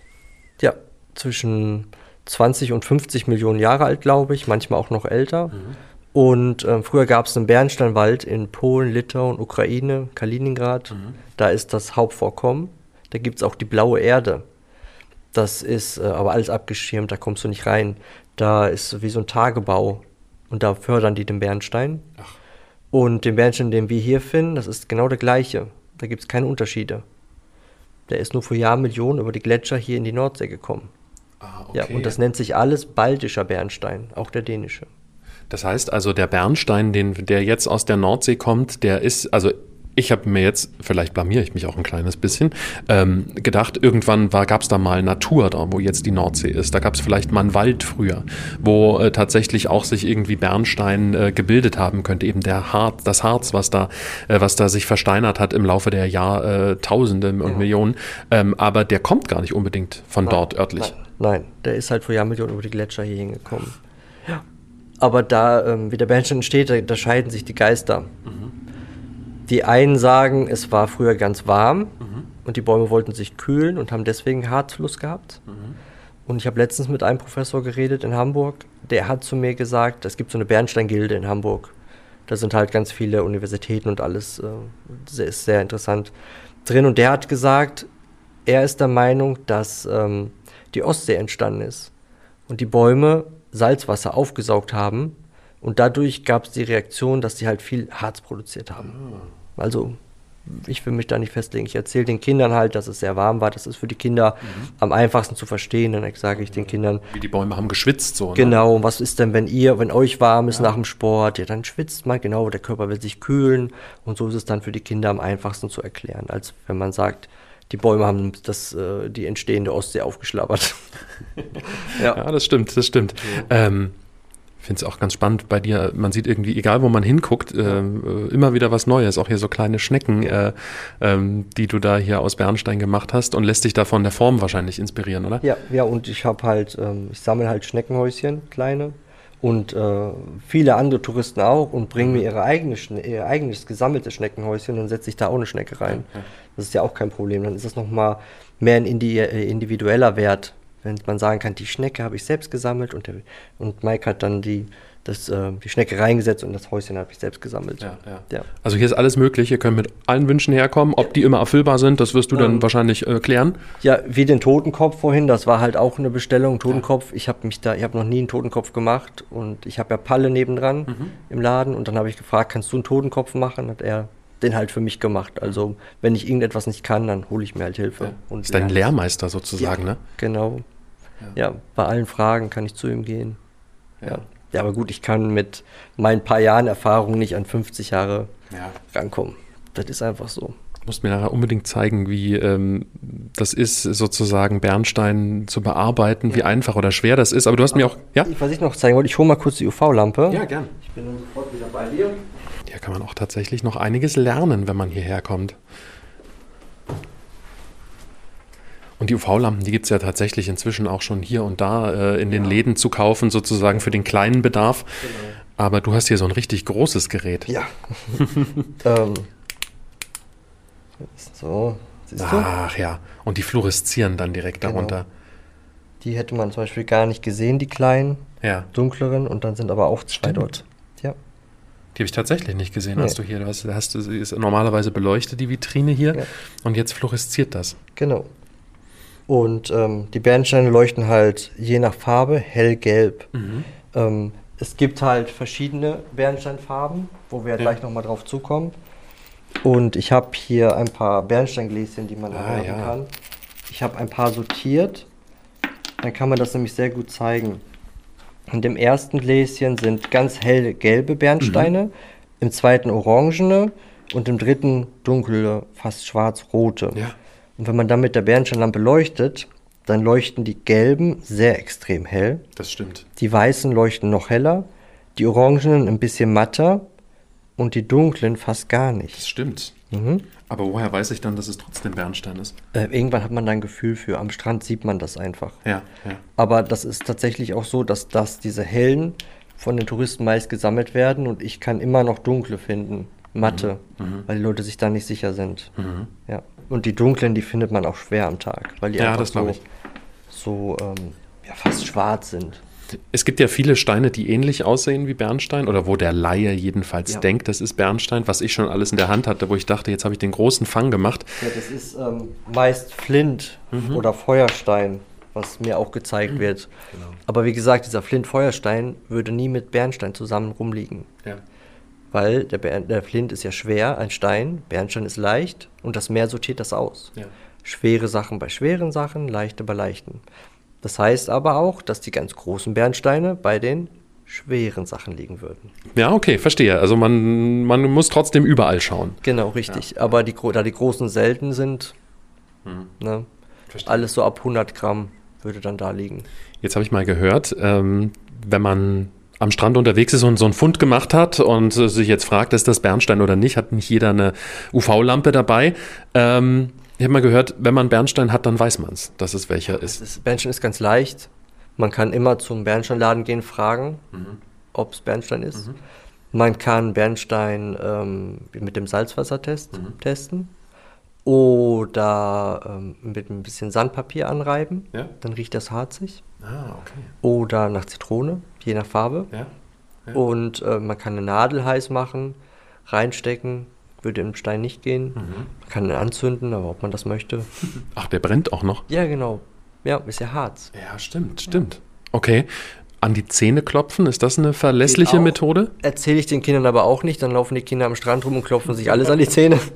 Ja, zwischen 20 und 50 Millionen Jahre alt, glaube ich, manchmal auch noch älter. Mhm. Und äh, früher gab es einen Bernsteinwald in Polen, Litauen, Ukraine, Kaliningrad. Mhm. Da ist das Hauptvorkommen. Da gibt es auch die blaue Erde. Das ist äh, aber alles abgeschirmt, da kommst du nicht rein. Da ist wie so ein Tagebau. Und da fördern die den Bernstein. Ach. Und den Bernstein, den wir hier finden, das ist genau der gleiche. Da gibt es keine Unterschiede. Der ist nur vor Jahrmillionen über die Gletscher hier in die Nordsee gekommen. Ah, okay. Ja, und das nennt sich alles baltischer Bernstein, auch der dänische. Das heißt also, der Bernstein, den, der jetzt aus der Nordsee kommt, der ist, also ich habe mir jetzt, vielleicht blamiere ich mich auch ein kleines bisschen, ähm, gedacht, irgendwann gab es da mal Natur da, wo jetzt die Nordsee ist. Da gab es vielleicht mal einen Wald früher, wo äh, tatsächlich auch sich irgendwie Bernstein äh, gebildet haben könnte, eben der Harz, das Harz, was da, äh, was da sich versteinert hat im Laufe der Jahrtausende und ja. Millionen. Ähm, aber der kommt gar nicht unbedingt von nein, dort örtlich. Nein, nein, der ist halt vor Jahrmillionen über die Gletscher hier hingekommen. Ja. Aber da, ähm, wie der Bernstein entsteht, da, da scheiden sich die Geister. Mhm. Die einen sagen, es war früher ganz warm mhm. und die Bäume wollten sich kühlen und haben deswegen Harzfluss gehabt. Mhm. Und ich habe letztens mit einem Professor geredet in Hamburg, der hat zu mir gesagt, es gibt so eine Bernsteingilde in Hamburg. Da sind halt ganz viele Universitäten und alles, äh, das ist sehr interessant drin. Und der hat gesagt, er ist der Meinung, dass ähm, die Ostsee entstanden ist und die Bäume Salzwasser aufgesaugt haben und dadurch gab es die Reaktion, dass sie halt viel Harz produziert haben. Ah. Also ich will mich da nicht festlegen. Ich erzähle den Kindern halt, dass es sehr warm war. Das ist für die Kinder mhm. am einfachsten zu verstehen. Dann sage ich den Kindern. Wie die Bäume haben geschwitzt so. Ne? Genau, was ist denn, wenn ihr, wenn euch warm ist ja. nach dem Sport, ja, dann schwitzt man, genau, der Körper will sich kühlen. Und so ist es dann für die Kinder am einfachsten zu erklären, als wenn man sagt, die Bäume haben das, äh, die entstehende Ostsee aufgeschlabbert. ja. ja. das stimmt, das stimmt. Ja. Ähm, finde es auch ganz spannend bei dir. Man sieht irgendwie, egal wo man hinguckt, äh, immer wieder was Neues. Auch hier so kleine Schnecken, äh, ähm, die du da hier aus Bernstein gemacht hast und lässt dich da von der Form wahrscheinlich inspirieren, oder? Ja, ja. Und ich habe halt, ähm, ich sammle halt Schneckenhäuschen, kleine und äh, viele andere Touristen auch und bringen mir mhm. ihre eigene, ihr eigenes gesammeltes Schneckenhäuschen und setze ich da auch eine Schnecke rein. Das ist ja auch kein Problem. Dann ist das nochmal mehr ein äh, individueller Wert, wenn man sagen kann, die Schnecke habe ich selbst gesammelt und, der, und Mike hat dann die, das, äh, die Schnecke reingesetzt und das Häuschen habe ich selbst gesammelt. Ja, ja. ja, Also hier ist alles möglich, ihr könnt mit allen Wünschen herkommen. Ob die immer erfüllbar sind, das wirst du dann ähm, wahrscheinlich äh, klären. Ja, wie den Totenkopf vorhin, das war halt auch eine Bestellung, Totenkopf. Ja. Ich habe mich da, ich habe noch nie einen Totenkopf gemacht und ich habe ja Palle nebendran mhm. im Laden und dann habe ich gefragt, kannst du einen Totenkopf machen? Hat er den halt für mich gemacht. Also wenn ich irgendetwas nicht kann, dann hole ich mir halt Hilfe. Ja. ist dein Lehrmeister sozusagen, ne? Genau. Ja. bei allen Fragen kann ich zu ihm gehen. Ja. ja. aber gut, ich kann mit meinen paar Jahren Erfahrung nicht an 50 Jahre ja. rankommen. Das ist einfach so. Du musst mir nachher unbedingt zeigen, wie ähm, das ist, sozusagen Bernstein zu bearbeiten, ja. wie einfach oder schwer das ist. Aber du hast aber mir auch. Ja? Was ich noch zeigen wollte, ich hole mal kurz die UV-Lampe. Ja, gern. Ich bin dann sofort wieder bei dir. Hier kann man auch tatsächlich noch einiges lernen, wenn man hierher kommt. Und die UV-Lampen, die gibt es ja tatsächlich inzwischen auch schon hier und da äh, in den Läden zu kaufen, sozusagen für den kleinen Bedarf. Genau. Aber du hast hier so ein richtig großes Gerät. Ja. ähm. So, siehst du? Ach ja, und die fluoreszieren dann direkt genau. darunter. Die hätte man zum Beispiel gar nicht gesehen, die kleinen, ja. dunkleren, und dann sind aber auch zwei Stimmt. dort. Ja. Die habe ich tatsächlich nicht gesehen, nee. als du hier du hast. hast ist normalerweise beleuchtet die Vitrine hier ja. und jetzt fluoresziert das. Genau. Und ähm, die Bernsteine leuchten halt je nach Farbe hellgelb. Mhm. Ähm, es gibt halt verschiedene Bernsteinfarben, wo wir ja. gleich nochmal drauf zukommen. Und ich habe hier ein paar Bernsteingläschen, die man ah, ja. kann. Ich habe ein paar sortiert. Dann kann man das nämlich sehr gut zeigen. In dem ersten Gläschen sind ganz hell gelbe Bernsteine, mhm. im zweiten orangene und im dritten dunkle, fast schwarz-rote. Ja. Und wenn man dann mit der Bernsteinlampe leuchtet, dann leuchten die gelben sehr extrem hell. Das stimmt. Die weißen leuchten noch heller, die orangenen ein bisschen matter und die dunklen fast gar nicht. Das stimmt. Mhm. Aber woher weiß ich dann, dass es trotzdem Bernstein ist? Äh, irgendwann hat man da ein Gefühl für. Am Strand sieht man das einfach. Ja, ja. Aber das ist tatsächlich auch so, dass, dass diese hellen von den Touristen meist gesammelt werden und ich kann immer noch dunkle finden. Matte, mhm. mhm. weil die Leute sich da nicht sicher sind. Mhm. Ja. Und die dunklen, die findet man auch schwer am Tag, weil die ja, einfach so, so ähm, ja, fast schwarz sind. Es gibt ja viele Steine, die ähnlich aussehen wie Bernstein oder wo der Laie jedenfalls ja. denkt, das ist Bernstein, was ich schon alles in der Hand hatte, wo ich dachte, jetzt habe ich den großen Fang gemacht. Ja, das ist ähm, meist Flint mhm. oder Feuerstein, was mir auch gezeigt mhm. wird. Genau. Aber wie gesagt, dieser Flint-Feuerstein würde nie mit Bernstein zusammen rumliegen. Ja weil der, der, Flint ist ja schwer, ein Stein, Bernstein ist leicht und das Meer sortiert das aus. Ja. Schwere Sachen bei schweren Sachen, leichte bei leichten. Das heißt aber auch, dass die ganz großen Bernsteine bei den schweren Sachen liegen würden. Ja, okay, verstehe. Also man, man muss trotzdem überall schauen. Genau, richtig. Ja. Aber die, da die großen selten sind, hm. ne, alles so ab 100 Gramm würde dann da liegen. Jetzt habe ich mal gehört, ähm, wenn man am Strand unterwegs ist und so einen Fund gemacht hat und sich jetzt fragt, ist das Bernstein oder nicht, hat nicht jeder eine UV-Lampe dabei. Ähm, ich habe mal gehört, wenn man Bernstein hat, dann weiß man es, dass es welcher ist. ist. Bernstein ist ganz leicht. Man kann immer zum Bernsteinladen gehen, fragen, mhm. ob es Bernstein ist. Mhm. Man kann Bernstein ähm, mit dem Salzwassertest mhm. testen oder ähm, mit ein bisschen Sandpapier anreiben. Ja? Dann riecht das harzig. Ah, okay. Oder nach Zitrone, je nach Farbe. Ja? Ja. Und äh, man kann eine Nadel heiß machen, reinstecken, würde im Stein nicht gehen. Mhm. Man kann ihn anzünden, aber ob man das möchte. Ach, der brennt auch noch? Ja, genau. Ja, ist ja Harz. Ja, stimmt, stimmt. Okay. An die Zähne klopfen, ist das eine verlässliche Methode? Erzähle ich den Kindern aber auch nicht, dann laufen die Kinder am Strand rum und klopfen sich alles an die Zähne.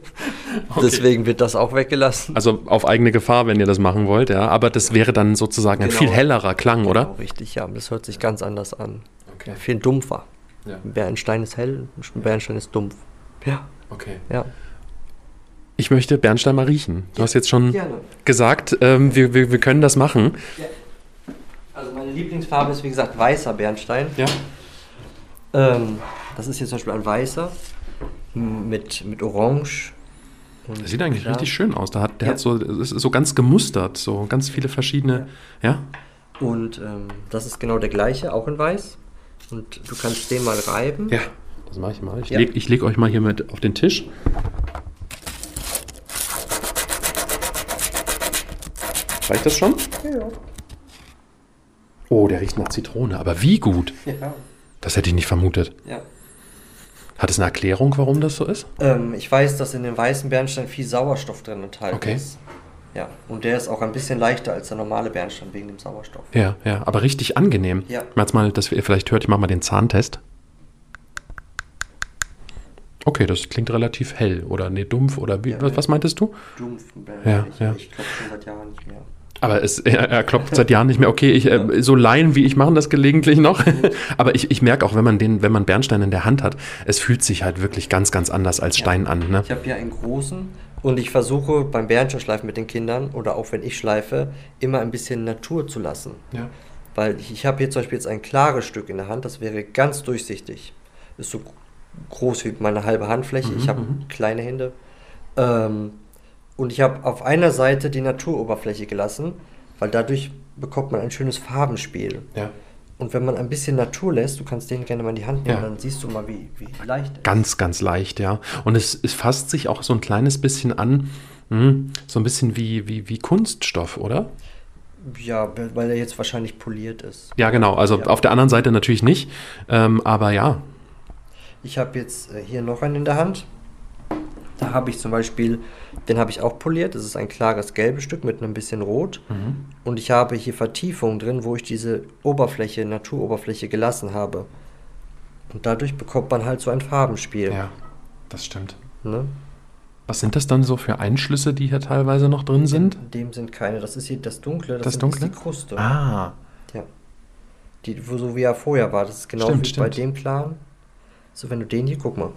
Okay. Deswegen wird das auch weggelassen. Also auf eigene Gefahr, wenn ihr das machen wollt, ja. Aber das wäre dann sozusagen genau. ein viel hellerer Klang, genau, oder? Richtig, ja. Das hört sich ganz anders an. Okay. Viel dumpfer. Ja. Bernstein ist hell, Bernstein ist dumpf. Ja. Okay. Ja. Ich möchte Bernstein mal riechen. Du ja, hast jetzt schon gerne. gesagt, ähm, wir, wir, wir können das machen. Ja. Also meine Lieblingsfarbe ist wie gesagt weißer Bernstein. Ja. Ähm, das ist jetzt zum Beispiel ein weißer mit, mit Orange. das sieht eigentlich da. richtig schön aus. Da hat, der ja. hat so, ist so ganz gemustert, so ganz viele verschiedene. Ja. Und ähm, das ist genau der gleiche, auch in weiß. Und du kannst den mal reiben. Ja, das mache ich mal. Ich ja. lege leg euch mal hier mit auf den Tisch. Reicht das schon? Ja. Oh, der riecht nach Zitrone, aber wie gut. Ja. Das hätte ich nicht vermutet. Ja. Hat es eine Erklärung, warum das so ist? Ähm, ich weiß, dass in dem weißen Bernstein viel Sauerstoff drin enthalten okay. ist. Ja, und der ist auch ein bisschen leichter als der normale Bernstein wegen dem Sauerstoff. Ja, ja, aber richtig angenehm. Ja. Ich mal, dass ihr vielleicht hört, ich mache mal den Zahntest. Okay, das klingt relativ hell oder nee, dumpf oder wie, ja, was, was meintest du? Dumpf, ja, ich, ja. ich glaube schon seit Jahren nicht mehr. Aber es, er, er klopft seit Jahren nicht mehr. Okay, ich, äh, so Laien wie ich machen das gelegentlich noch. Aber ich, ich merke auch, wenn man den, wenn man Bernstein in der Hand hat, es fühlt sich halt wirklich ganz, ganz anders als Stein ja. an. Ne? Ich habe hier einen großen und ich versuche beim Bernsteinschleifen mit den Kindern oder auch wenn ich schleife, immer ein bisschen Natur zu lassen. Ja. Weil ich, ich habe hier zum Beispiel jetzt ein klares Stück in der Hand, das wäre ganz durchsichtig. Ist so groß wie meine halbe Handfläche. Mhm, ich habe mhm. kleine Hände. Ähm, und ich habe auf einer Seite die Naturoberfläche gelassen, weil dadurch bekommt man ein schönes Farbenspiel. Ja. Und wenn man ein bisschen Natur lässt, du kannst den gerne mal in die Hand nehmen, ja. dann siehst du mal, wie, wie leicht er ist. Ganz, ganz leicht, ja. Und es, es fasst sich auch so ein kleines bisschen an, mh, hm, so ein bisschen wie, wie, wie Kunststoff, oder? Ja, weil er jetzt wahrscheinlich poliert ist. Ja, genau. Also ja. auf der anderen Seite natürlich nicht. Ähm, aber ja. Ich habe jetzt äh, hier noch einen in der Hand. Da habe ich zum Beispiel, den habe ich auch poliert. Das ist ein klares gelbes Stück mit ein bisschen Rot. Mhm. Und ich habe hier Vertiefungen drin, wo ich diese Oberfläche, Naturoberfläche gelassen habe. Und dadurch bekommt man halt so ein Farbenspiel. Ja, das stimmt. Ne? Was sind das dann so für Einschlüsse, die hier teilweise noch drin sind? In dem sind keine. Das ist hier das Dunkle. Das, das Dunkle? ist die Kruste. Ah. Ja. Die, so wie er vorher war. Das ist genau stimmt, wie stimmt. bei dem Klaren. So, wenn du den hier, guck mal.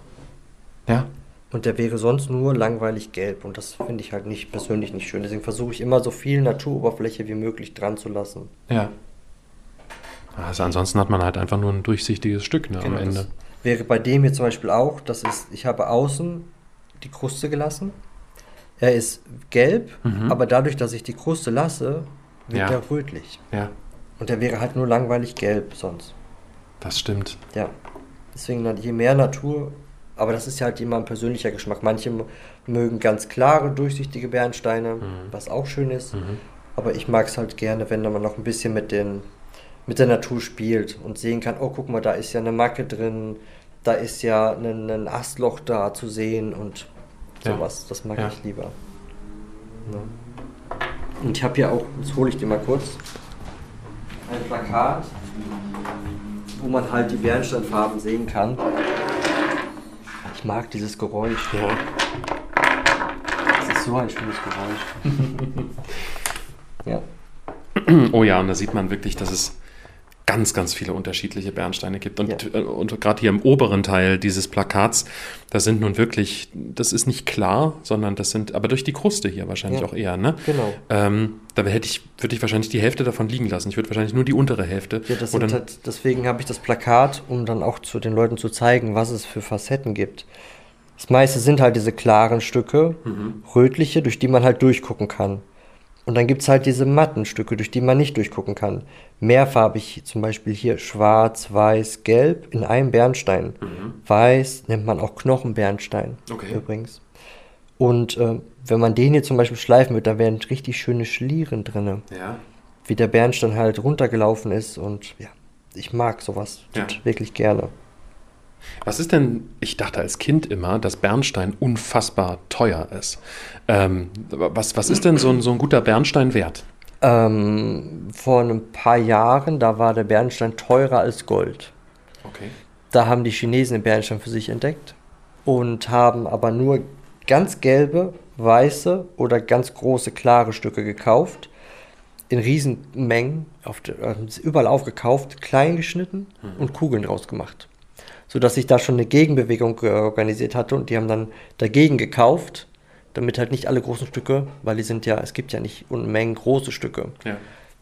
Ja. Und der wäre sonst nur langweilig gelb. Und das finde ich halt nicht persönlich nicht schön. Deswegen versuche ich immer so viel Naturoberfläche wie möglich dran zu lassen. Ja. Also ansonsten hat man halt einfach nur ein durchsichtiges Stück ne, genau, am Ende. Wäre bei dem hier zum Beispiel auch, das ist, ich habe außen die Kruste gelassen. Er ist gelb, mhm. aber dadurch, dass ich die Kruste lasse, wird ja. er rötlich. Ja. Und der wäre halt nur langweilig gelb sonst. Das stimmt. Ja. Deswegen, je mehr Natur aber das ist ja halt immer ein persönlicher Geschmack. Manche mögen ganz klare, durchsichtige Bernsteine, mhm. was auch schön ist. Mhm. Aber ich mag es halt gerne, wenn man noch ein bisschen mit, den, mit der Natur spielt und sehen kann, oh, guck mal, da ist ja eine Macke drin, da ist ja ein, ein Astloch da zu sehen und sowas. Ja. Das mag ja. ich lieber. Ja. Und ich habe hier auch, das hole ich dir mal kurz, ein Plakat, wo man halt die Bernsteinfarben sehen kann. Ich mag dieses Geräusch. Ja. Das ist so ein schönes Geräusch. ja. Oh ja, und da sieht man wirklich, dass es ganz, ganz viele unterschiedliche Bernsteine gibt. Und, ja. Äh, und gerade hier im oberen Teil dieses Plakats, da sind nun wirklich, das ist nicht klar, sondern das sind, aber durch die Kruste hier wahrscheinlich ja. auch eher, ne? Genau. Ähm, da hätte ich, würde ich wahrscheinlich die Hälfte davon liegen lassen. Ich würde wahrscheinlich nur die untere Hälfte. Ja, das sind halt, deswegen habe ich das Plakat, um dann auch zu den Leuten zu zeigen, was es für Facetten gibt. Das meiste sind halt diese klaren Stücke, mhm. rötliche, durch die man halt durchgucken kann. Und dann gibt es halt diese matten Stücke, durch die man nicht durchgucken kann. Mehrfarbig, zum Beispiel hier schwarz, weiß, gelb in einem Bernstein. Mhm. Weiß nennt man auch Knochenbernstein okay. übrigens. Und äh, wenn man den hier zum Beispiel schleifen wird, da wären richtig schöne Schlieren drin. Ja. Wie der Bernstein halt runtergelaufen ist und ja, ich mag sowas ja. wirklich gerne. Was ist denn, ich dachte als Kind immer, dass Bernstein unfassbar teuer ist. Ähm, was, was ist denn so ein, so ein guter Bernstein wert? Ähm, vor ein paar Jahren, da war der Bernstein teurer als Gold. Okay. Da haben die Chinesen den Bernstein für sich entdeckt und haben aber nur ganz gelbe, weiße oder ganz große, klare Stücke gekauft. In Riesenmengen, auf, äh, überall aufgekauft, klein geschnitten und Kugeln draus gemacht. Sodass sich da schon eine Gegenbewegung äh, organisiert hatte und die haben dann dagegen gekauft, damit halt nicht alle großen Stücke, weil die sind ja, es gibt ja nicht Unmengen große Stücke, Ja.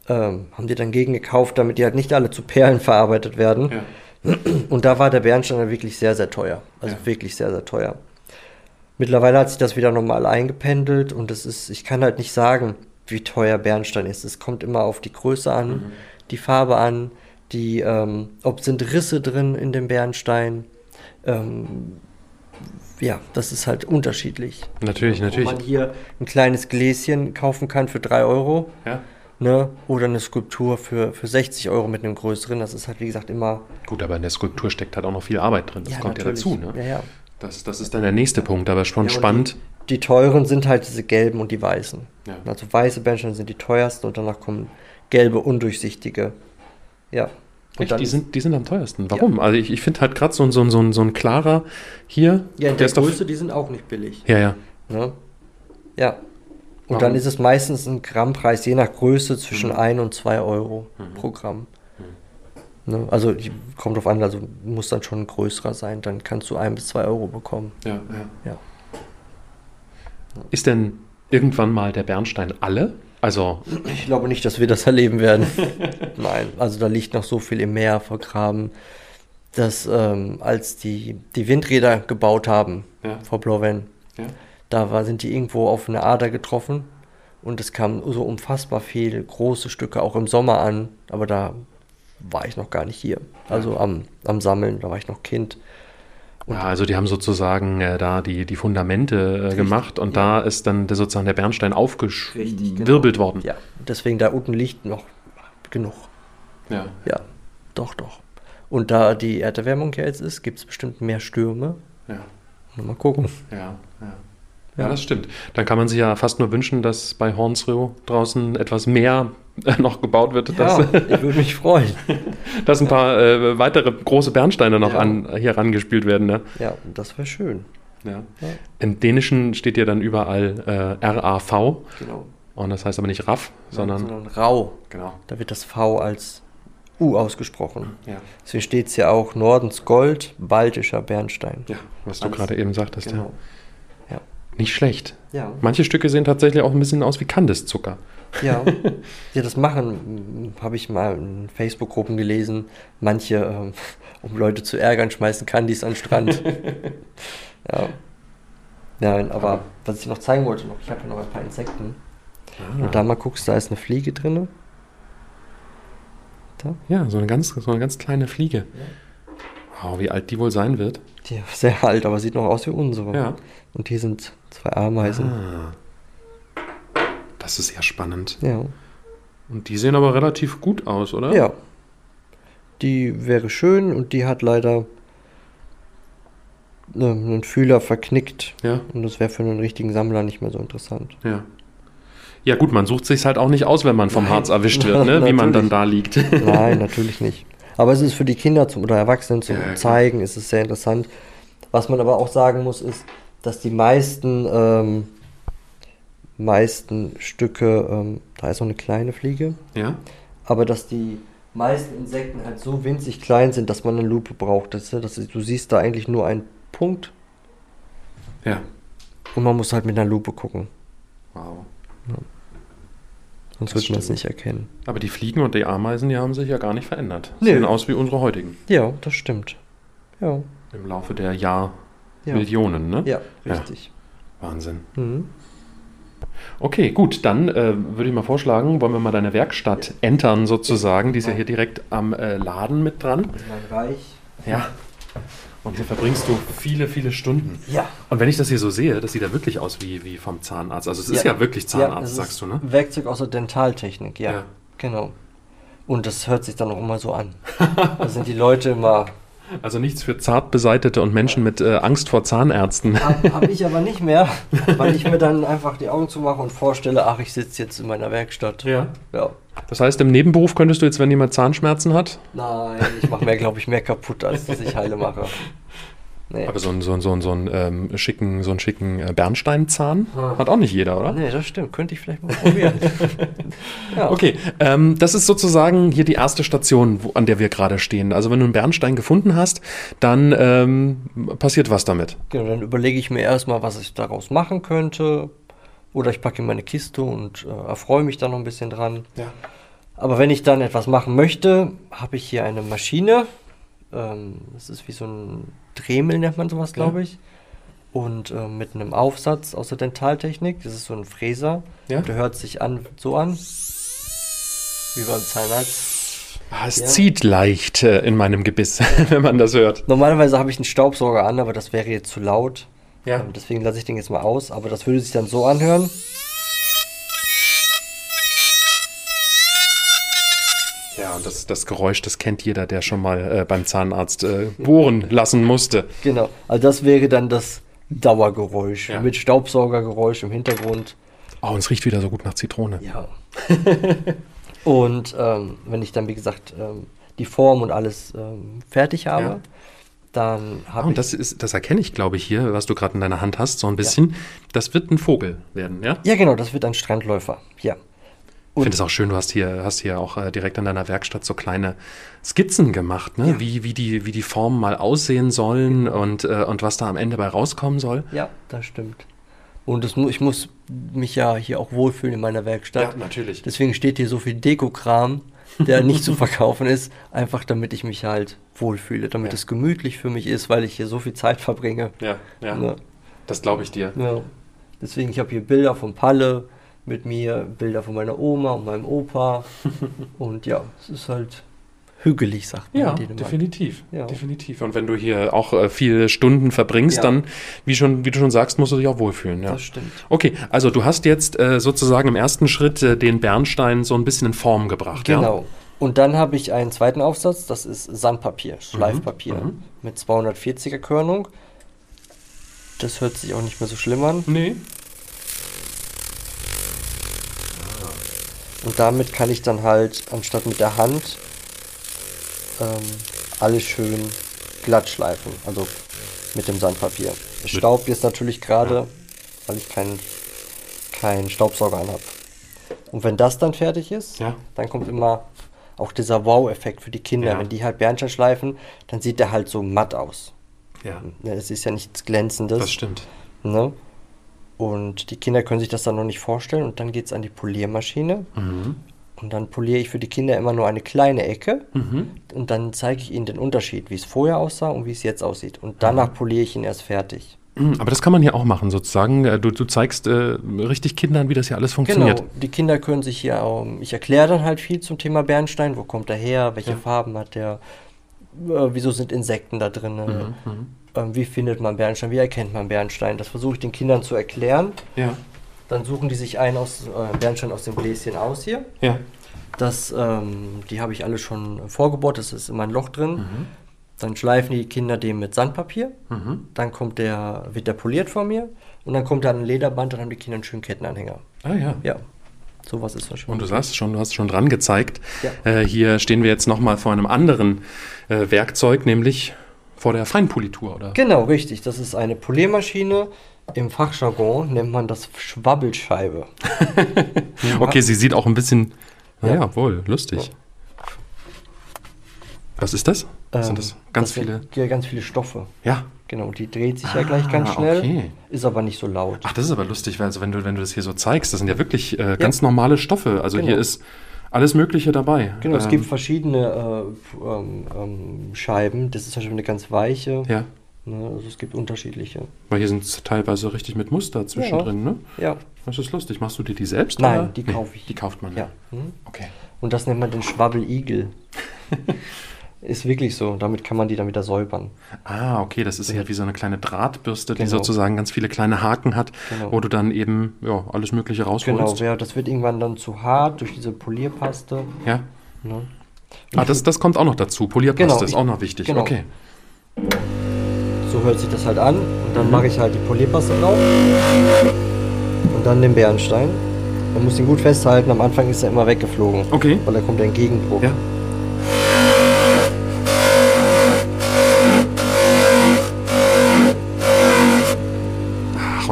ähm, haben die dann gegen gekauft, damit die halt nicht alle zu Perlen verarbeitet werden. Ja. Und da war der Bernstein dann wirklich sehr, sehr teuer. Also Ja. wirklich sehr, sehr teuer. Mittlerweile hat sich das wieder normal eingependelt und es ist, ich kann halt nicht sagen, wie teuer Bernstein ist. Es kommt immer auf die Größe an, Mhm. die Farbe an, die, ähm, ob sind Risse drin in dem Bernstein. Ähm, ja, das ist halt unterschiedlich. Natürlich, natürlich. Wo man hier ein kleines Gläschen kaufen kann für 3 Euro. Ja. Ne? Oder eine Skulptur für, für 60 Euro mit einem größeren. Das ist halt, wie gesagt, immer. Gut, aber in der Skulptur steckt halt auch noch viel Arbeit drin. Das kommt natürlich. ja dazu. Ne? Ja, ja. Das, das ist dann der nächste Punkt, aber schon Ja, spannend. Die, die teuren sind halt diese gelben und die weißen. Ja. Also weiße Bernsteine sind die teuersten und danach kommen gelbe, undurchsichtige. Ja. Und Echt, dann die, sind, die sind am teuersten. Warum? Also ich, ich finde halt gerade so, ein- so, ein- so, ein- so ein klarer hier. ja, in der ist doch. Größe, die sind auch nicht billig. Ja, ja. Ne? Ja. Und Warum? dann ist es meistens ein Grammpreis, je nach Größe, Mhm. zwischen 1 und 2 Euro pro Gramm. Ne? Also kommt drauf an, also muss dann schon größerer sein, dann kannst du 1 bis 2 Euro bekommen. ja, ja. Ja. Ist denn irgendwann mal der Bernstein alle? Also, Ich glaube nicht, dass wir das erleben werden. Nein, also da liegt noch so viel im Meer vergraben, dass ähm, als die, die Windräder gebaut haben Ja. vor Blowen, ja. da war, sind die irgendwo auf eine Ader getroffen und es kam so unfassbar viel große Stücke auch im Sommer an, aber da war ich noch gar nicht hier. Also am, am Sammeln, da war ich noch Kind. Ja, also die haben sozusagen äh, da die, die Fundamente äh, gemacht und da ist dann der, sozusagen der Bernstein aufgewirbelt worden. Ja, deswegen da unten liegt noch genug. Ja. Ja, doch, doch. Und da die Erderwärmung ja jetzt ist, gibt es bestimmt mehr Stürme. Ja. Mal gucken. Ja, ja. Ja. Ja, das stimmt. Dann kann man sich ja fast nur wünschen, dass bei Hornsröh draußen etwas mehr noch gebaut wird, Ja, dass, ich würde mich freuen. dass ein paar äh, weitere große Bernsteine noch Ja. an, hier rangespielt werden. Ne? Ja, das wäre schön. Ja. Ja. Im Dänischen steht ja dann überall äh, RAV Genau. und das heißt aber nicht RAF, sondern, sondern rau. genau. Da wird das V als U ausgesprochen. Ja. Deswegen steht es ja auch Nordens Gold, baltischer Bernstein. ja, was du Alles- gerade eben sagtest. Ja. Genau. Nicht schlecht. Ja. Manche Stücke sehen tatsächlich auch ein bisschen aus wie Kandiszucker. Ja, ja das machen, habe ich mal in Facebook-Gruppen gelesen. Manche, ähm, um Leute zu ärgern, schmeißen Candies an den Strand. ja. Nein, aber was ich noch zeigen wollte, noch, ich habe noch ein paar Insekten. Wenn du da mal guckst, da ist eine Fliege drin. Da. Ja, so eine ganz, so eine ganz kleine Fliege. Wow, wie alt die wohl sein wird. Die ist sehr alt, aber sieht noch aus wie unsere. Ja. Und hier sind zwei Ameisen. Ah. Das ist ja spannend. Ja. Und die sehen aber relativ gut aus, oder? Ja. Die wäre schön und die hat leider ne, einen Fühler verknickt. Ja, Und das wäre für einen richtigen Sammler nicht mehr so interessant. ja. Ja gut, man sucht sich halt auch nicht aus, wenn man vom Nein. Harz erwischt wird, ne? wie man dann da liegt. Nein, natürlich nicht. Aber es ist für die Kinder zum, oder Erwachsenen zum Ja. Zeigen, ist es sehr interessant. Was man aber auch sagen muss, ist, dass die meisten, ähm, meisten Stücke, ähm, da ist noch eine kleine Fliege, ja? aber dass die meisten Insekten halt so winzig klein sind, dass man eine Lupe braucht. Das, das du siehst da eigentlich nur einen Punkt Ja. und man muss halt mit einer Lupe gucken. Wow. Sonst Das wird man es nicht erkennen. Aber die Fliegen und die Ameisen, die haben sich ja gar nicht verändert. Nö. Sehen aus wie unsere heutigen. Ja, das stimmt. Ja, Im Laufe der Jahr ja. Millionen, ne? Ja, Ja. richtig. Wahnsinn. Mhm. Okay, gut, dann äh, würde ich mal vorschlagen, wollen wir mal deine Werkstatt entern sozusagen. Die ist ja hier direkt am äh, Laden mit dran. Reich. Ja. Und hier verbringst du viele, viele Stunden. Ja. Und wenn ich das hier so sehe, das sieht ja wirklich aus wie, wie vom Zahnarzt. Also es ist ja, wirklich Zahnarzt, ist sagst du, ne? Werkzeug aus der Dentaltechnik, ja. Ja. Genau. Und das hört sich dann auch immer so an. da sind die Leute immer Also nichts für zart beseitete und Menschen mit äh, Angst vor Zahnärzten. Habe hab ich aber nicht mehr, weil ich mir dann einfach die Augen zumache und vorstelle, ach, ich sitze jetzt in meiner Werkstatt. Ja. Ja. Das heißt, im Nebenberuf könntest du jetzt, wenn jemand Zahnschmerzen hat, Nein, ich mache mir, glaube ich, mehr kaputt, als dass ich heile mache. Nee. aber so einen so einen- so einen- so einen, ähm, schicken, so einen schicken äh, Bernsteinzahn hat auch nicht jeder, oder? Nee, das stimmt. Könnte ich vielleicht mal probieren. ja. Okay, ähm, das ist sozusagen hier die erste Station, wo, an der wir gerade stehen. Also wenn du einen Bernstein gefunden hast, dann ähm, passiert was damit. Genau, dann überlege ich mir erstmal, was ich daraus machen könnte. Oder ich packe in meine Kiste und äh, erfreue mich da noch ein bisschen dran. Ja. Aber wenn ich dann etwas machen möchte, habe ich hier eine Maschine. Ähm, das ist wie so ein Dremel, nennt man sowas, glaube ich. Und äh, mit einem Aufsatz aus der Dentaltechnik. Das ist so ein Fräser. Ja. Der hört sich an so an. Wie beim Zahnarzt. Ah, es Ja. zieht leicht äh, in meinem Gebiss, wenn man das hört. Normalerweise habe ich einen Staubsauger an, aber das wäre jetzt zu laut. Ja. Ähm, Deswegen lasse ich den jetzt mal aus. Aber das würde sich dann so anhören. Ja, und das, das Geräusch, das kennt jeder, der schon mal äh, beim Zahnarzt äh, bohren lassen musste. Genau. Also das wäre dann das Dauergeräusch. Ja. Mit Staubsaugergeräusch im Hintergrund. Oh, und es riecht wieder so gut nach Zitrone. Ja. und ähm, wenn ich dann, wie gesagt, ähm, die Form und alles ähm, fertig habe, Ja. dann Ah, habe und ich. das, ist, das erkenne ich, glaube ich, hier, was du gerade in deiner Hand hast, so ein bisschen. Das wird ein Vogel werden, ja? ja, genau, das wird ein Strandläufer. Ja. Ich finde es auch schön, du hast hier, hast hier auch äh, direkt an deiner Werkstatt so kleine Skizzen gemacht, ne? Ja. wie, wie, die, wie die Formen mal aussehen sollen und, äh, und was da am Ende bei rauskommen soll. Ja, das stimmt. Und das, ich muss mich ja hier auch wohlfühlen in meiner Werkstatt. natürlich. Deswegen steht hier so viel Dekokram, der nicht zu verkaufen ist, einfach damit ich mich halt wohlfühle, damit Ja. es gemütlich für mich ist, weil ich hier so viel Zeit verbringe. Ja, ja. Ja. Das glaube ich dir. Ja. Deswegen, ich habe hier Bilder von Palle mit mir, Bilder von meiner Oma und meinem Opa. und ja, es ist halt hügelig, sagt man Ja, definitiv. Ja. Definitiv. Und wenn du hier auch äh, viele Stunden verbringst, Ja. dann, wie, schon, wie du schon sagst, musst du dich auch wohlfühlen. Ja. Das stimmt. Okay, also du hast jetzt äh, sozusagen im ersten Schritt äh, den Bernstein so ein bisschen in Form gebracht. Genau. Und dann habe ich einen zweiten Aufsatz, das ist Sandpapier, Schleifpapier mhm. mit 240er Körnung. Das hört sich auch nicht mehr so schlimm an. Ja? Nee. Und damit kann ich dann halt, anstatt mit der Hand, ähm, alles schön glatt schleifen. Also mit dem Sandpapier. Es staubt jetzt natürlich gerade, weil ich keinen keinen Staubsauger anhab. Und wenn das dann fertig ist, Ja. dann kommt immer auch dieser Wow-Effekt für die Kinder. Ja. Wenn die halt Bernstein schleifen, dann sieht der halt so matt aus. Ja, Ne, Es ist ja nichts Glänzendes. das stimmt. Ne? Und die Kinder können sich das dann noch nicht vorstellen und dann geht es an die Poliermaschine. Mhm. Und dann poliere ich für die Kinder immer nur eine kleine Ecke Mhm. und dann zeige ich ihnen den Unterschied, wie es vorher aussah und wie es jetzt aussieht. Und danach poliere ich ihn erst fertig. Mhm, Aber das kann man hier auch machen, sozusagen. Äh, Du, du zeigst äh, richtig Kindern, wie das hier alles funktioniert. Genau, die Kinder können sich hier, ähm, ich erkläre dann halt viel zum Thema Bernstein, wo kommt er her, welche Ja. Farben hat der, äh, wieso sind Insekten da drin, Mhm, ähm, wie findet man Bernstein, wie erkennt man Bernstein. Das versuche ich den Kindern zu erklären. Ja. Dann suchen die sich einen aus, äh, Bernstein aus dem Gläschen aus hier. Ja. Das, ähm, die habe ich alle schon vorgebohrt, das ist immer ein Loch drin. Dann schleifen die Kinder den mit Sandpapier. Mhm. Dann kommt der, wird der poliert von mir. Und dann kommt da ein Lederband, dann haben die Kinder einen schönen Kettenanhänger. Ah ja. Ja, sowas ist schon. Und du sagst schon, du hast schon dran gezeigt. Ja. Äh, hier stehen wir jetzt nochmal vor einem anderen äh, Werkzeug, nämlich vor der Feinpolitur, oder? Genau, richtig. Das ist eine Poliermaschine. Im Fachjargon nennt man das Schwabbelscheibe. Okay, sie sieht auch ein bisschen, Ja. naja, wohl, lustig. Was ist das? Ähm, Sind das ganz das sind viele? Ja, ganz viele Stoffe. Ja. Genau, und die dreht sich ja Ah, gleich ganz schnell. okay. Ist aber nicht so laut. Ach, das ist aber lustig, weil also wenn du, wenn du das hier so zeigst, das sind ja wirklich äh, ganz normale Stoffe. Also Genau. hier ist alles Mögliche dabei. Genau, es Ähm, gibt verschiedene äh, ähm, ähm, Scheiben. Das ist zum Beispiel eine ganz weiche. Ja, Ne, also es gibt unterschiedliche. weil hier sind es teilweise richtig mit Muster zwischendrin, ne? Ja. Das ist lustig. Machst du dir die selbst? Nein, oder? die kaufe ich. Die kauft man. Ja. Hm? Okay. Und das nennt man den Schwabbeligel. ist wirklich so. Damit kann man die dann wieder säubern. Ah, okay, das ist ja wie so eine kleine Drahtbürste, die Genau. sozusagen ganz viele kleine Haken hat, Genau. wo du dann eben ja, alles Mögliche Genau, rausholst. ja, das wird irgendwann dann zu hart durch diese Polierpaste. Ja. Ne? Ah, das, das kommt auch noch dazu. Polierpaste Genau, ist ich- auch noch wichtig. genau. Okay. So hört sich das halt an. Und dann mache ich halt die Polierpaste drauf. Und dann den Bernstein. Man muss ihn gut festhalten. Am Anfang ist er immer weggeflogen. Okay. Weil da kommt der Entgegendruck. Ja.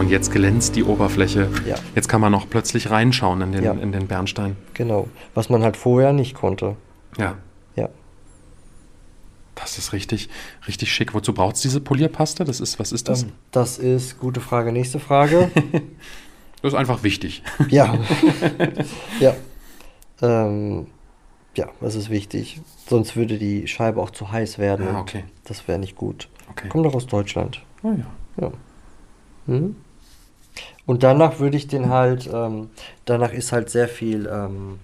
Und jetzt glänzt die Oberfläche. Ja. Jetzt kann man auch plötzlich reinschauen in den, Ja. in den Bernstein. Genau. Was man halt vorher nicht konnte. Ja. Ja. Das ist richtig, richtig schick. Wozu braucht es diese Polierpaste? Das ist, was ist das? Ähm, Das ist gute Frage. Nächste Frage. Das ist einfach wichtig. ja. ja. Ähm, ja, das ist wichtig. Sonst würde die Scheibe auch zu heiß werden. Ah, okay. Das wäre nicht gut. Okay. Kommt doch aus Deutschland. Oh, ja. Ja. Mhm. Und danach würde ich den halt, ähm, danach ist halt sehr viel, ähm,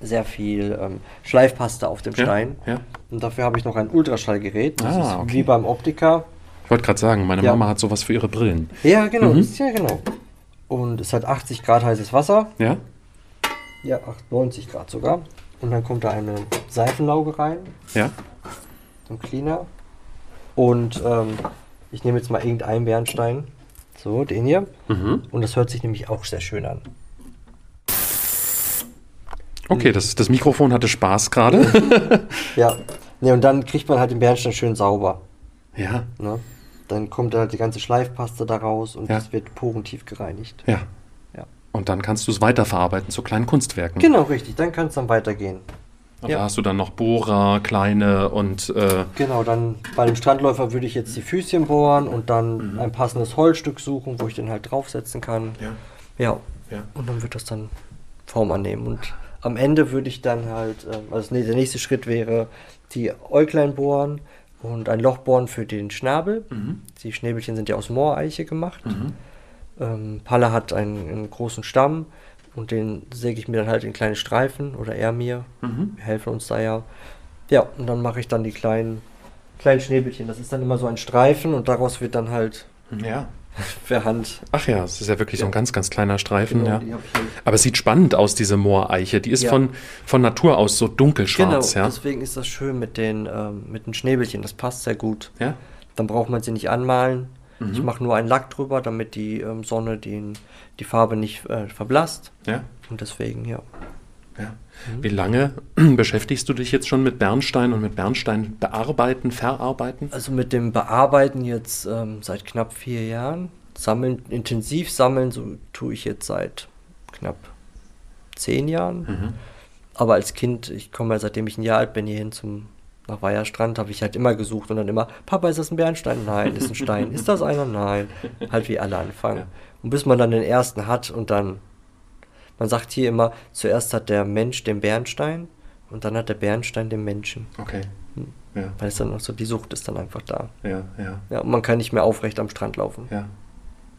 sehr viel ähm, Schleifpaste auf dem Ja, Stein. ja. Und dafür habe ich noch ein Ultraschallgerät. Das Ah, ist okay. wie beim Optiker. Ich wollte gerade sagen, meine Ja. Mama hat sowas für ihre Brillen. Ja, genau. Mhm. Ist, ja, genau. Und es hat 80 Grad heißes Wasser. Ja? Ja, 98 Grad sogar. Und dann kommt da eine Seifenlauge rein, Ja? ein Cleaner. Und ähm, ich nehme jetzt mal irgendeinen Bernstein. So, den hier. Mhm. Und das hört sich nämlich auch sehr schön an. Okay, das, das Mikrofon hatte Spaß gerade. Ja. Ne, und dann kriegt man halt den Bernstein schön sauber. ja, Ne? Dann kommt halt die ganze Schleifpaste da raus und Ja. es wird porentief gereinigt. ja. Ja. Und dann kannst du es weiterverarbeiten zu kleinen Kunstwerken. Genau, richtig. Dann kann es dann weitergehen. Und ja. Da hast du dann noch Bohrer, kleine und äh, Genau, dann bei dem Strandläufer würde ich jetzt die Füßchen bohren und dann ein passendes Holzstück suchen, wo ich den halt draufsetzen kann. ja. Ja. Ja. Und dann wird das dann Form annehmen. Und am Ende würde ich dann halt, ähm, also nee, der nächste Schritt wäre die Äuglein bohren und ein Loch bohren für den Schnabel. Mhm. Die Schnäbelchen sind ja aus Mooreiche gemacht. Ähm, Palle hat einen, einen großen Stamm und den säge ich mir dann halt in kleine Streifen oder er mir. Mhm. Wir helfen uns da ja. Ja, und dann mache ich dann die kleinen, kleinen Schnäbelchen. Das ist dann immer so ein Streifen und daraus wird dann halt Ja. per Hand. Ach ja, es ist ja wirklich so ein ganz, ganz kleiner Streifen. Genau, ja. Aber es sieht spannend aus, diese Mooreiche. Die ist Ja. von, von Natur aus so dunkelschwarz. Genau, ja? deswegen ist das schön mit den, ähm, mit den Schnäbelchen. Das passt sehr gut. ja. Dann braucht man sie nicht anmalen. Ich Mhm. mache nur einen Lack drüber, damit die ähm, Sonne den, die Farbe nicht äh, verblasst. Ja. Und deswegen, ja. ja. Wie lange beschäftigst du dich jetzt schon mit Bernstein und mit Bernstein bearbeiten, verarbeiten? Also mit dem Bearbeiten jetzt ähm, seit knapp vier Jahren. Sammeln, intensiv sammeln, so tue ich jetzt seit knapp zehn Jahren. Mhm. Aber als Kind, ich komme ja seitdem ich ein Jahr alt bin hierhin zum nach Weiherstrand, habe ich halt immer gesucht und dann immer, Papa, ist das ein Bernstein? Nein, ist ein Stein. Ist das einer? Nein. Halt wie alle anfangen. Ja. Und bis man dann den ersten hat und dann, man sagt hier immer, zuerst hat der Mensch den Bernstein und dann hat der Bernstein den Menschen. Okay. Ja, Weil es dann auch so, die Sucht ist dann einfach da. ja, ja, Ja, und man kann nicht mehr aufrecht am Strand laufen. ja.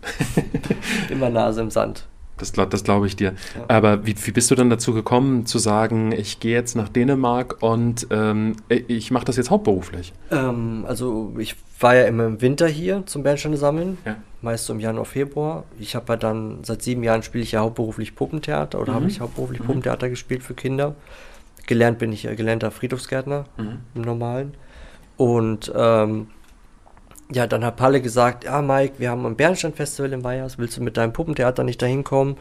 Immer Nase im Sand. Das, das glaube ich dir. Ja. Aber wie, wie bist du dann dazu gekommen, zu sagen, ich gehe jetzt nach Dänemark und ähm, ich mache das jetzt hauptberuflich? Ähm, also ich war ja immer im Winter hier zum Bernsteine sammeln, Ja. meist so im Januar, Februar. Ich habe ja dann, seit sieben Jahren spiele ich ja hauptberuflich Puppentheater oder Mhm. habe ich hauptberuflich Puppentheater gespielt für Kinder. Gelernt bin ich ja gelernter Friedhofsgärtner Mhm. im Normalen. Und ähm, ja, dann hat Palle gesagt, ja Mike, wir haben ein Bernsteinfestival in Weihers, willst du mit deinem Puppentheater nicht dahin kommen?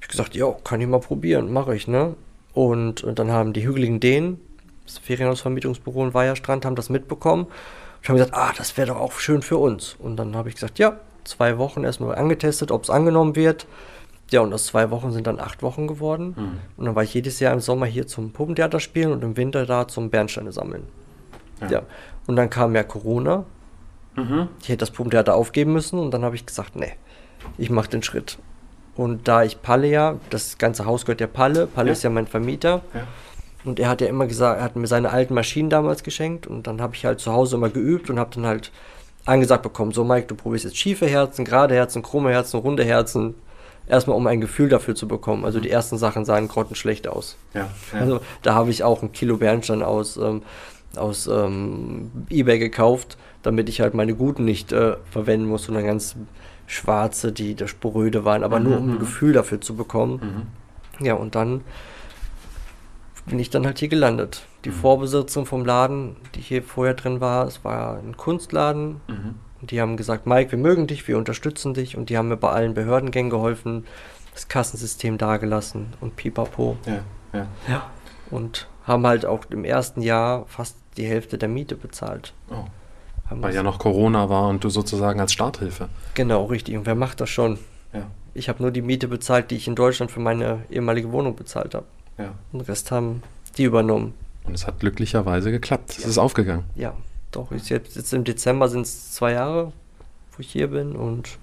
Ich gesagt, ja, kann ich mal probieren, mache ich, ne? Und, und dann haben die hügeligen Dänen, das Ferienhausvermietungsbüro in Weiherstrand, haben das mitbekommen. Und haben gesagt, ah, das wäre doch auch schön für uns. Und dann habe ich gesagt, ja, zwei Wochen erstmal angetestet, ob es angenommen wird. Ja, und aus zwei Wochen sind dann acht Wochen geworden. Mhm. Und dann war ich jedes Jahr im Sommer hier zum Puppentheater spielen und im Winter da zum Bernsteine sammeln. Ja. Und dann kam ja Corona. Mhm. Ich hätte das Puppentheater aufgeben müssen und dann habe ich gesagt, nee, ich mache den Schritt. Und da ich Palle ja, das ganze Haus gehört ja Palle, Palle Ja. ist ja mein Vermieter. Ja. Und er hat ja immer gesagt, er hat mir seine alten Maschinen damals geschenkt und dann habe ich halt zu Hause immer geübt und habe dann halt angesagt bekommen, so Mike, du probierst jetzt schiefe Herzen, gerade Herzen, krumme Herzen, runde Herzen. Erstmal um ein Gefühl dafür zu bekommen. Also die ersten Sachen sahen grottenschlecht aus. Ja. ja. Also da habe ich auch ein Kilo Bernstein aus, ähm, aus ähm, Ebay gekauft, damit ich halt meine guten nicht äh, verwenden muss, sondern ganz schwarze, die der sporöde waren, aber nur um ein Gefühl dafür zu bekommen. Ja, und dann bin ich dann halt hier gelandet. die mhm. Vorbesitzerin vom Laden, die hier vorher drin war, es war ein Kunstladen. Mhm. Und die haben gesagt, Mike, wir mögen dich, wir unterstützen dich. Und die haben mir bei allen Behördengängen geholfen, das Kassensystem dagelassen und pipapo. Ja, ja. ja. Und haben halt auch im ersten Jahr fast die Hälfte der Miete bezahlt. Oh. Weil ja noch Corona war und du sozusagen als Starthilfe. Genau, richtig. Und wer macht das schon? Ja. Ich habe nur die Miete bezahlt, die ich in Deutschland für meine ehemalige Wohnung bezahlt habe. Ja. Und den Rest haben die übernommen. Und es hat glücklicherweise geklappt. Es ja. ist aufgegangen. Ja, doch. Jetzt, jetzt im Dezember sind es zwei Jahre, wo ich hier bin. Und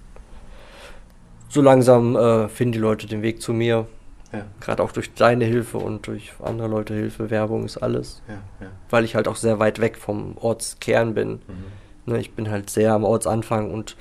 so langsam äh, finden die Leute den Weg zu mir. Ja. Gerade auch durch deine Hilfe und durch andere Leute Hilfe, Werbung ist alles. Ja, ja. Weil ich halt auch sehr weit weg vom Ortskern bin. Mhm. Ne, ich bin halt sehr am Ortsanfang und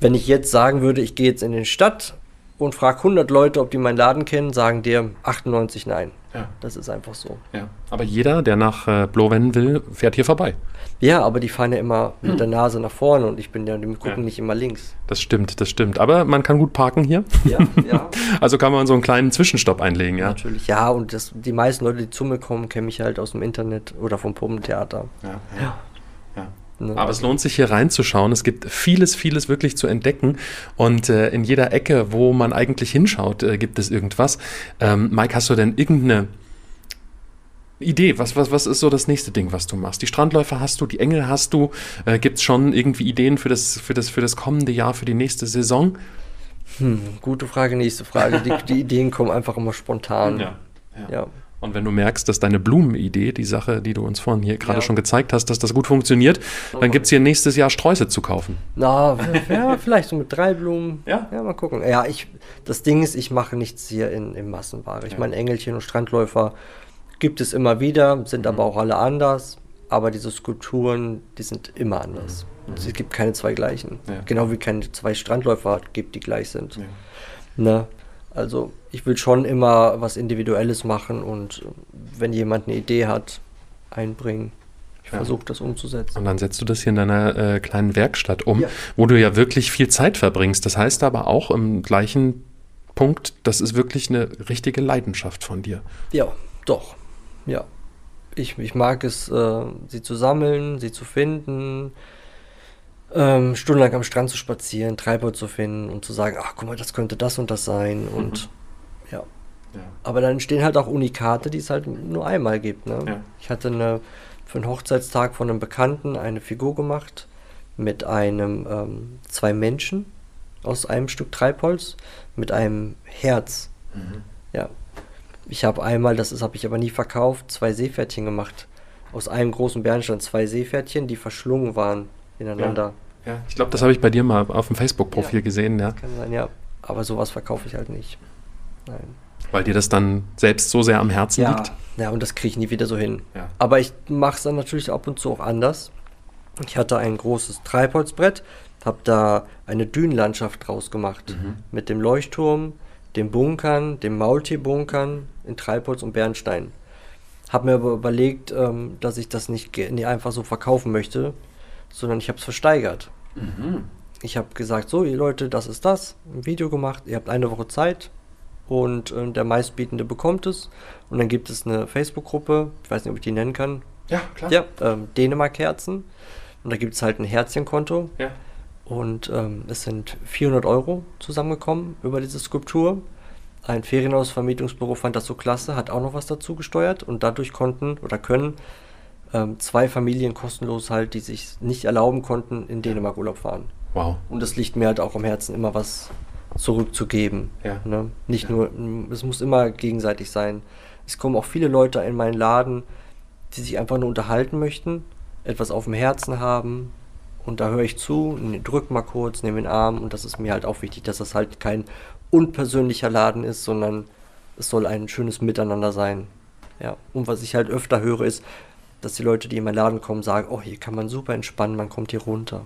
wenn ich jetzt sagen würde, ich gehe jetzt in die Stadt und frage 100 Leute, ob die meinen Laden kennen, sagen dir 98 nein. Ja. Das ist einfach so. Ja. Aber jeder, der nach äh, Blowen will, fährt hier vorbei. Ja, aber die fahren ja immer hm. mit der Nase nach vorne und ich bin ja, die gucken ja. nicht immer links. Das stimmt, das stimmt. Aber man kann gut parken hier. Ja, ja. also kann man so einen kleinen Zwischenstopp einlegen, ja. Natürlich, ja. Und das, die meisten Leute, die zu mir kommen, kennen mich halt aus dem Internet oder vom Puppentheater. Ja, ja. ja. Ne? Aber es lohnt sich hier reinzuschauen. Es gibt vieles, vieles wirklich zu entdecken. Und äh, in jeder Ecke, wo man eigentlich hinschaut, äh, gibt es irgendwas. Ähm, Mike, hast du denn irgendeine Idee? Was, was, was ist so das nächste Ding, was du machst? Die Strandläufer hast du, die Engel hast du. Äh, gibt es schon irgendwie Ideen für das, für, das, für das kommende Jahr, für die nächste Saison? Hm, gute Frage, nächste Frage. Die, die Ideen kommen einfach immer spontan. Ja. ja. ja. Und wenn du merkst, dass deine Blumenidee, die Sache, die du uns vorhin hier gerade ja. schon gezeigt hast, dass das gut funktioniert, dann gibt es hier nächstes Jahr Sträuße zu kaufen. Na, ja, vielleicht so mit drei Blumen. Ja. Ja, mal gucken. Ja, ich, das Ding ist, ich mache nichts hier in, in Massenware. Ich ja. meine, Engelchen und Strandläufer gibt es immer wieder, sind mhm. aber auch alle anders. Aber diese Skulpturen, die sind immer anders. Mhm. Es gibt keine zwei gleichen. Genau wie keine zwei Strandläufer gibt, die gleich sind. Ne? Also ich will schon immer was Individuelles machen und wenn jemand eine Idee hat, einbringen. Ich ja. versuche das umzusetzen. Und dann setzt du das hier in deiner äh, kleinen Werkstatt um, ja. wo du ja wirklich viel Zeit verbringst. Das heißt aber auch im gleichen Punkt, das ist wirklich eine richtige Leidenschaft von dir. Ja, doch. Ja. Ich, ich mag es, äh, sie zu sammeln, sie zu finden, ähm, stundenlang am Strand zu spazieren, Treibholz zu finden und zu sagen, ach guck mal, das könnte das und das sein mhm. und ja. ja. Aber dann entstehen halt auch Unikate, die es halt nur einmal gibt. Ne? Ja. Ich hatte eine, für einen Hochzeitstag von einem Bekannten eine Figur gemacht mit einem, ähm, zwei Menschen aus einem Stück Treibholz mit einem Herz. Mhm. Ja. Ich habe einmal, das habe ich aber nie verkauft, zwei Seepferdchen gemacht. Aus einem großen Bernstein zwei Seepferdchen, die verschlungen waren ineinander. Ja, ja. ich glaube, das habe ich bei dir mal auf dem Facebook-Profil ja, gesehen, ja. Kann sein, ja. Aber sowas verkaufe ich halt nicht. Nein. Weil dir das dann selbst so sehr am Herzen ja, liegt? Ja, und das kriege ich nie wieder so hin. Ja. Aber ich mache es dann natürlich ab und zu auch anders. Ich hatte ein großes Treibholzbrett, habe da eine Dünenlandschaft draus gemacht. Mhm. Mit dem Leuchtturm, den Bunkern, den Maultierbunkern in Treibholz und Bernstein. Habe mir aber überlegt, ähm, dass ich das nicht einfach so verkaufen möchte, sondern ich habe es versteigert. Mhm. Ich habe gesagt, so, ihr Leute, das ist das, ein Video gemacht, ihr habt eine Woche Zeit und äh, der meistbietende bekommt es. Und dann gibt es eine Facebook-Gruppe, ich weiß nicht, ob ich die nennen kann. Ja, klar. Ja, ähm, Dänemark-Herzen. Und da gibt es halt ein Herzchenkonto. Ja. Und ähm, es sind 400 Euro zusammengekommen über diese Skulptur. Ein Ferienhausvermietungsbüro fand das so klasse, hat auch noch was dazu gesteuert und dadurch konnten oder können ähm, zwei Familien kostenlos halt, die sich nicht erlauben konnten, in Dänemark Urlaub fahren. Wow. Und das liegt mir halt auch am Herzen, immer was zurückzugeben. Ja. Ne? Nicht ja. nur, es muss immer gegenseitig sein. Es kommen auch viele Leute in meinen Laden, die sich einfach nur unterhalten möchten, etwas auf dem Herzen haben. Und da höre ich zu, drück mal kurz, nehme den Arm. Und das ist mir halt auch wichtig, dass das halt kein unpersönlicher Laden ist, sondern es soll ein schönes Miteinander sein. Ja. Und was ich halt öfter höre, ist, dass die Leute, die in meinen Laden kommen, sagen, oh, hier kann man super entspannen, man kommt hier runter.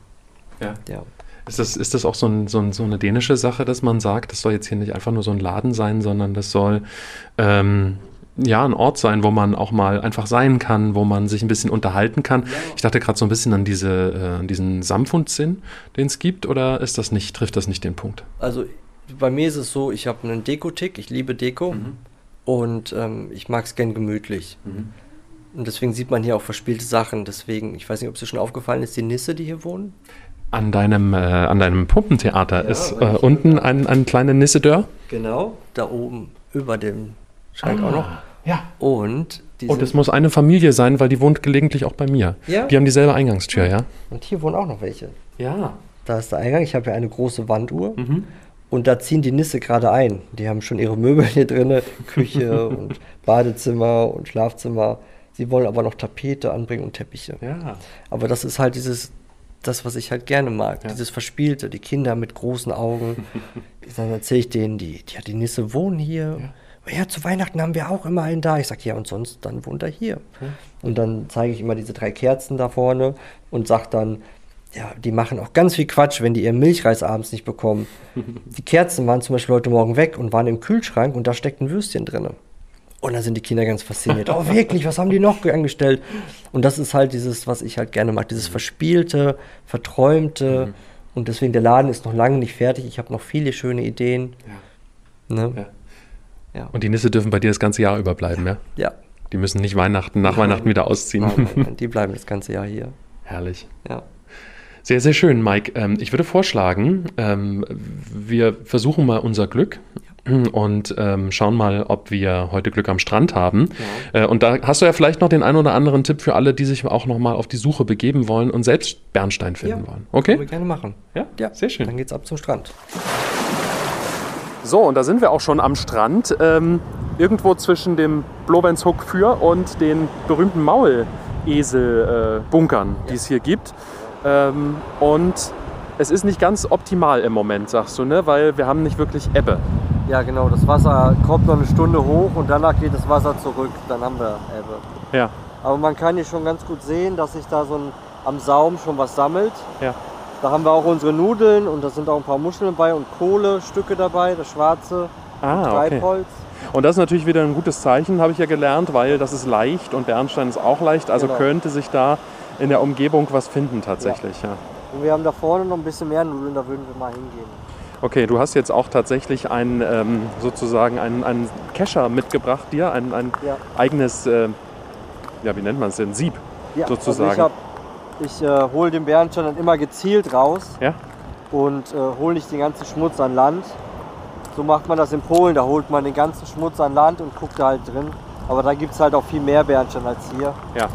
Ja. ja. Ist das, ist das auch so, ein, so, ein, so, eine dänische Sache, dass man sagt, das soll jetzt hier nicht einfach nur so ein Laden sein, sondern das soll ähm, ja ein Ort sein, wo man auch mal einfach sein kann, wo man sich ein bisschen unterhalten kann. Ja. Ich dachte gerade so ein bisschen an diese, äh, diesen Samfundsinn, den es gibt, oder ist das nicht, trifft das nicht den Punkt? Also bei mir ist es so, ich habe einen Deko-Tick, ich liebe Deko mhm. und ähm, ich mag es gern gemütlich. Mhm. Und deswegen sieht man hier auch verspielte Sachen. Deswegen, ich weiß nicht, ob es dir schon aufgefallen ist, die Nisse, die hier wohnen. An deinem, äh, an deinem Puppentheater ja, ist äh, unten ein, ein kleiner Nissedör. Genau, da oben über dem Schrank ah, auch noch. Ja. Und oh, das muss eine Familie sein, weil die wohnt gelegentlich auch bei mir. Ja. Die haben dieselbe Eingangstür, ja. Und hier wohnen auch noch welche. Ja. Da ist der Eingang. Ich habe ja eine große Wanduhr. Mhm. Und da ziehen die Nisse gerade ein. Die haben schon ihre Möbel hier drin, Küche und Badezimmer und Schlafzimmer. Sie wollen aber noch Tapete anbringen und Teppiche. Ja. Aber das ist halt dieses, das, was ich halt gerne mag. Ja. Dieses Verspielte, die Kinder mit großen Augen. Dann erzähle ich denen, die, die, die Nisse wohnen hier. Ja ja, zu Weihnachten haben wir auch immer einen da. Ich sage, ja, und sonst, dann wohnt er hier. Okay. Und dann zeige ich immer diese drei Kerzen da vorne und sage dann, ja, die machen auch ganz viel Quatsch, wenn die ihren Milchreis abends nicht bekommen. die Kerzen waren zum Beispiel heute Morgen weg und waren im Kühlschrank und da steckt ein Würstchen drin. Und da sind die Kinder ganz fasziniert. oh, wirklich, was haben die noch angestellt? Und das ist halt dieses, was ich halt gerne mag, dieses verspielte, verträumte. Mhm. Und deswegen, der Laden ist noch lange nicht fertig. Ich habe noch viele schöne Ideen. Ja. Ne? Ja. Ja. Und die Nisse dürfen bei dir das ganze Jahr überbleiben, ja? Ja. Die müssen nicht Weihnachten, nach Weihnachten wieder ausziehen. Nein, nein, die bleiben das ganze Jahr hier. Herrlich. Ja. Sehr, sehr schön, Mike. Ähm, ich würde vorschlagen, ähm, wir versuchen mal unser Glück und ähm, schauen mal, ob wir heute Glück am Strand haben. Ja. Äh, und da hast du ja vielleicht noch den einen oder anderen Tipp für alle, die sich auch noch mal auf die Suche begeben wollen und selbst Bernstein finden ja, wollen. Okay? Können wir gerne machen. Ja, ja, sehr schön. Dann geht's ab zum Strand. So, und da sind wir auch schon am Strand. Ähm, irgendwo zwischen dem Blowenshook für und den berühmten Maulesel-Bunkern, äh, die es hier gibt. Ähm, und es ist nicht ganz optimal im Moment, sagst du, ne? weil wir haben nicht wirklich Ebbe. Ja, genau. Das Wasser kommt noch eine Stunde hoch und danach geht das Wasser zurück. Dann haben wir Ebbe. Ja. Aber man kann hier schon ganz gut sehen, dass sich da so ein, am Saum schon was sammelt. Ja. Da haben wir auch unsere Nudeln und da sind auch ein paar Muscheln dabei und Kohlestücke dabei, das schwarze ah, Treibholz. Okay. Und das ist natürlich wieder ein gutes Zeichen, habe ich ja gelernt, weil das ist leicht und Bernstein ist auch leicht. Also genau. könnte sich da in der Umgebung was finden tatsächlich. Ja. ja. Und wir haben da vorne noch ein bisschen mehr Nudeln, da würden wir mal hingehen. Okay, du hast jetzt auch tatsächlich ein, ähm, sozusagen einen, einen Kescher mitgebracht dir, ein, ein ja. eigenes, äh, ja wie nennt man es denn, Sieb ja, sozusagen. Also ich äh, hole den Bärenstein dann immer gezielt raus ja? und äh, hole nicht den ganzen Schmutz an Land. So macht man das in Polen, da holt man den ganzen Schmutz an Land und guckt da halt drin. Aber da gibt es halt auch viel mehr Bärenstein als hier. Ja.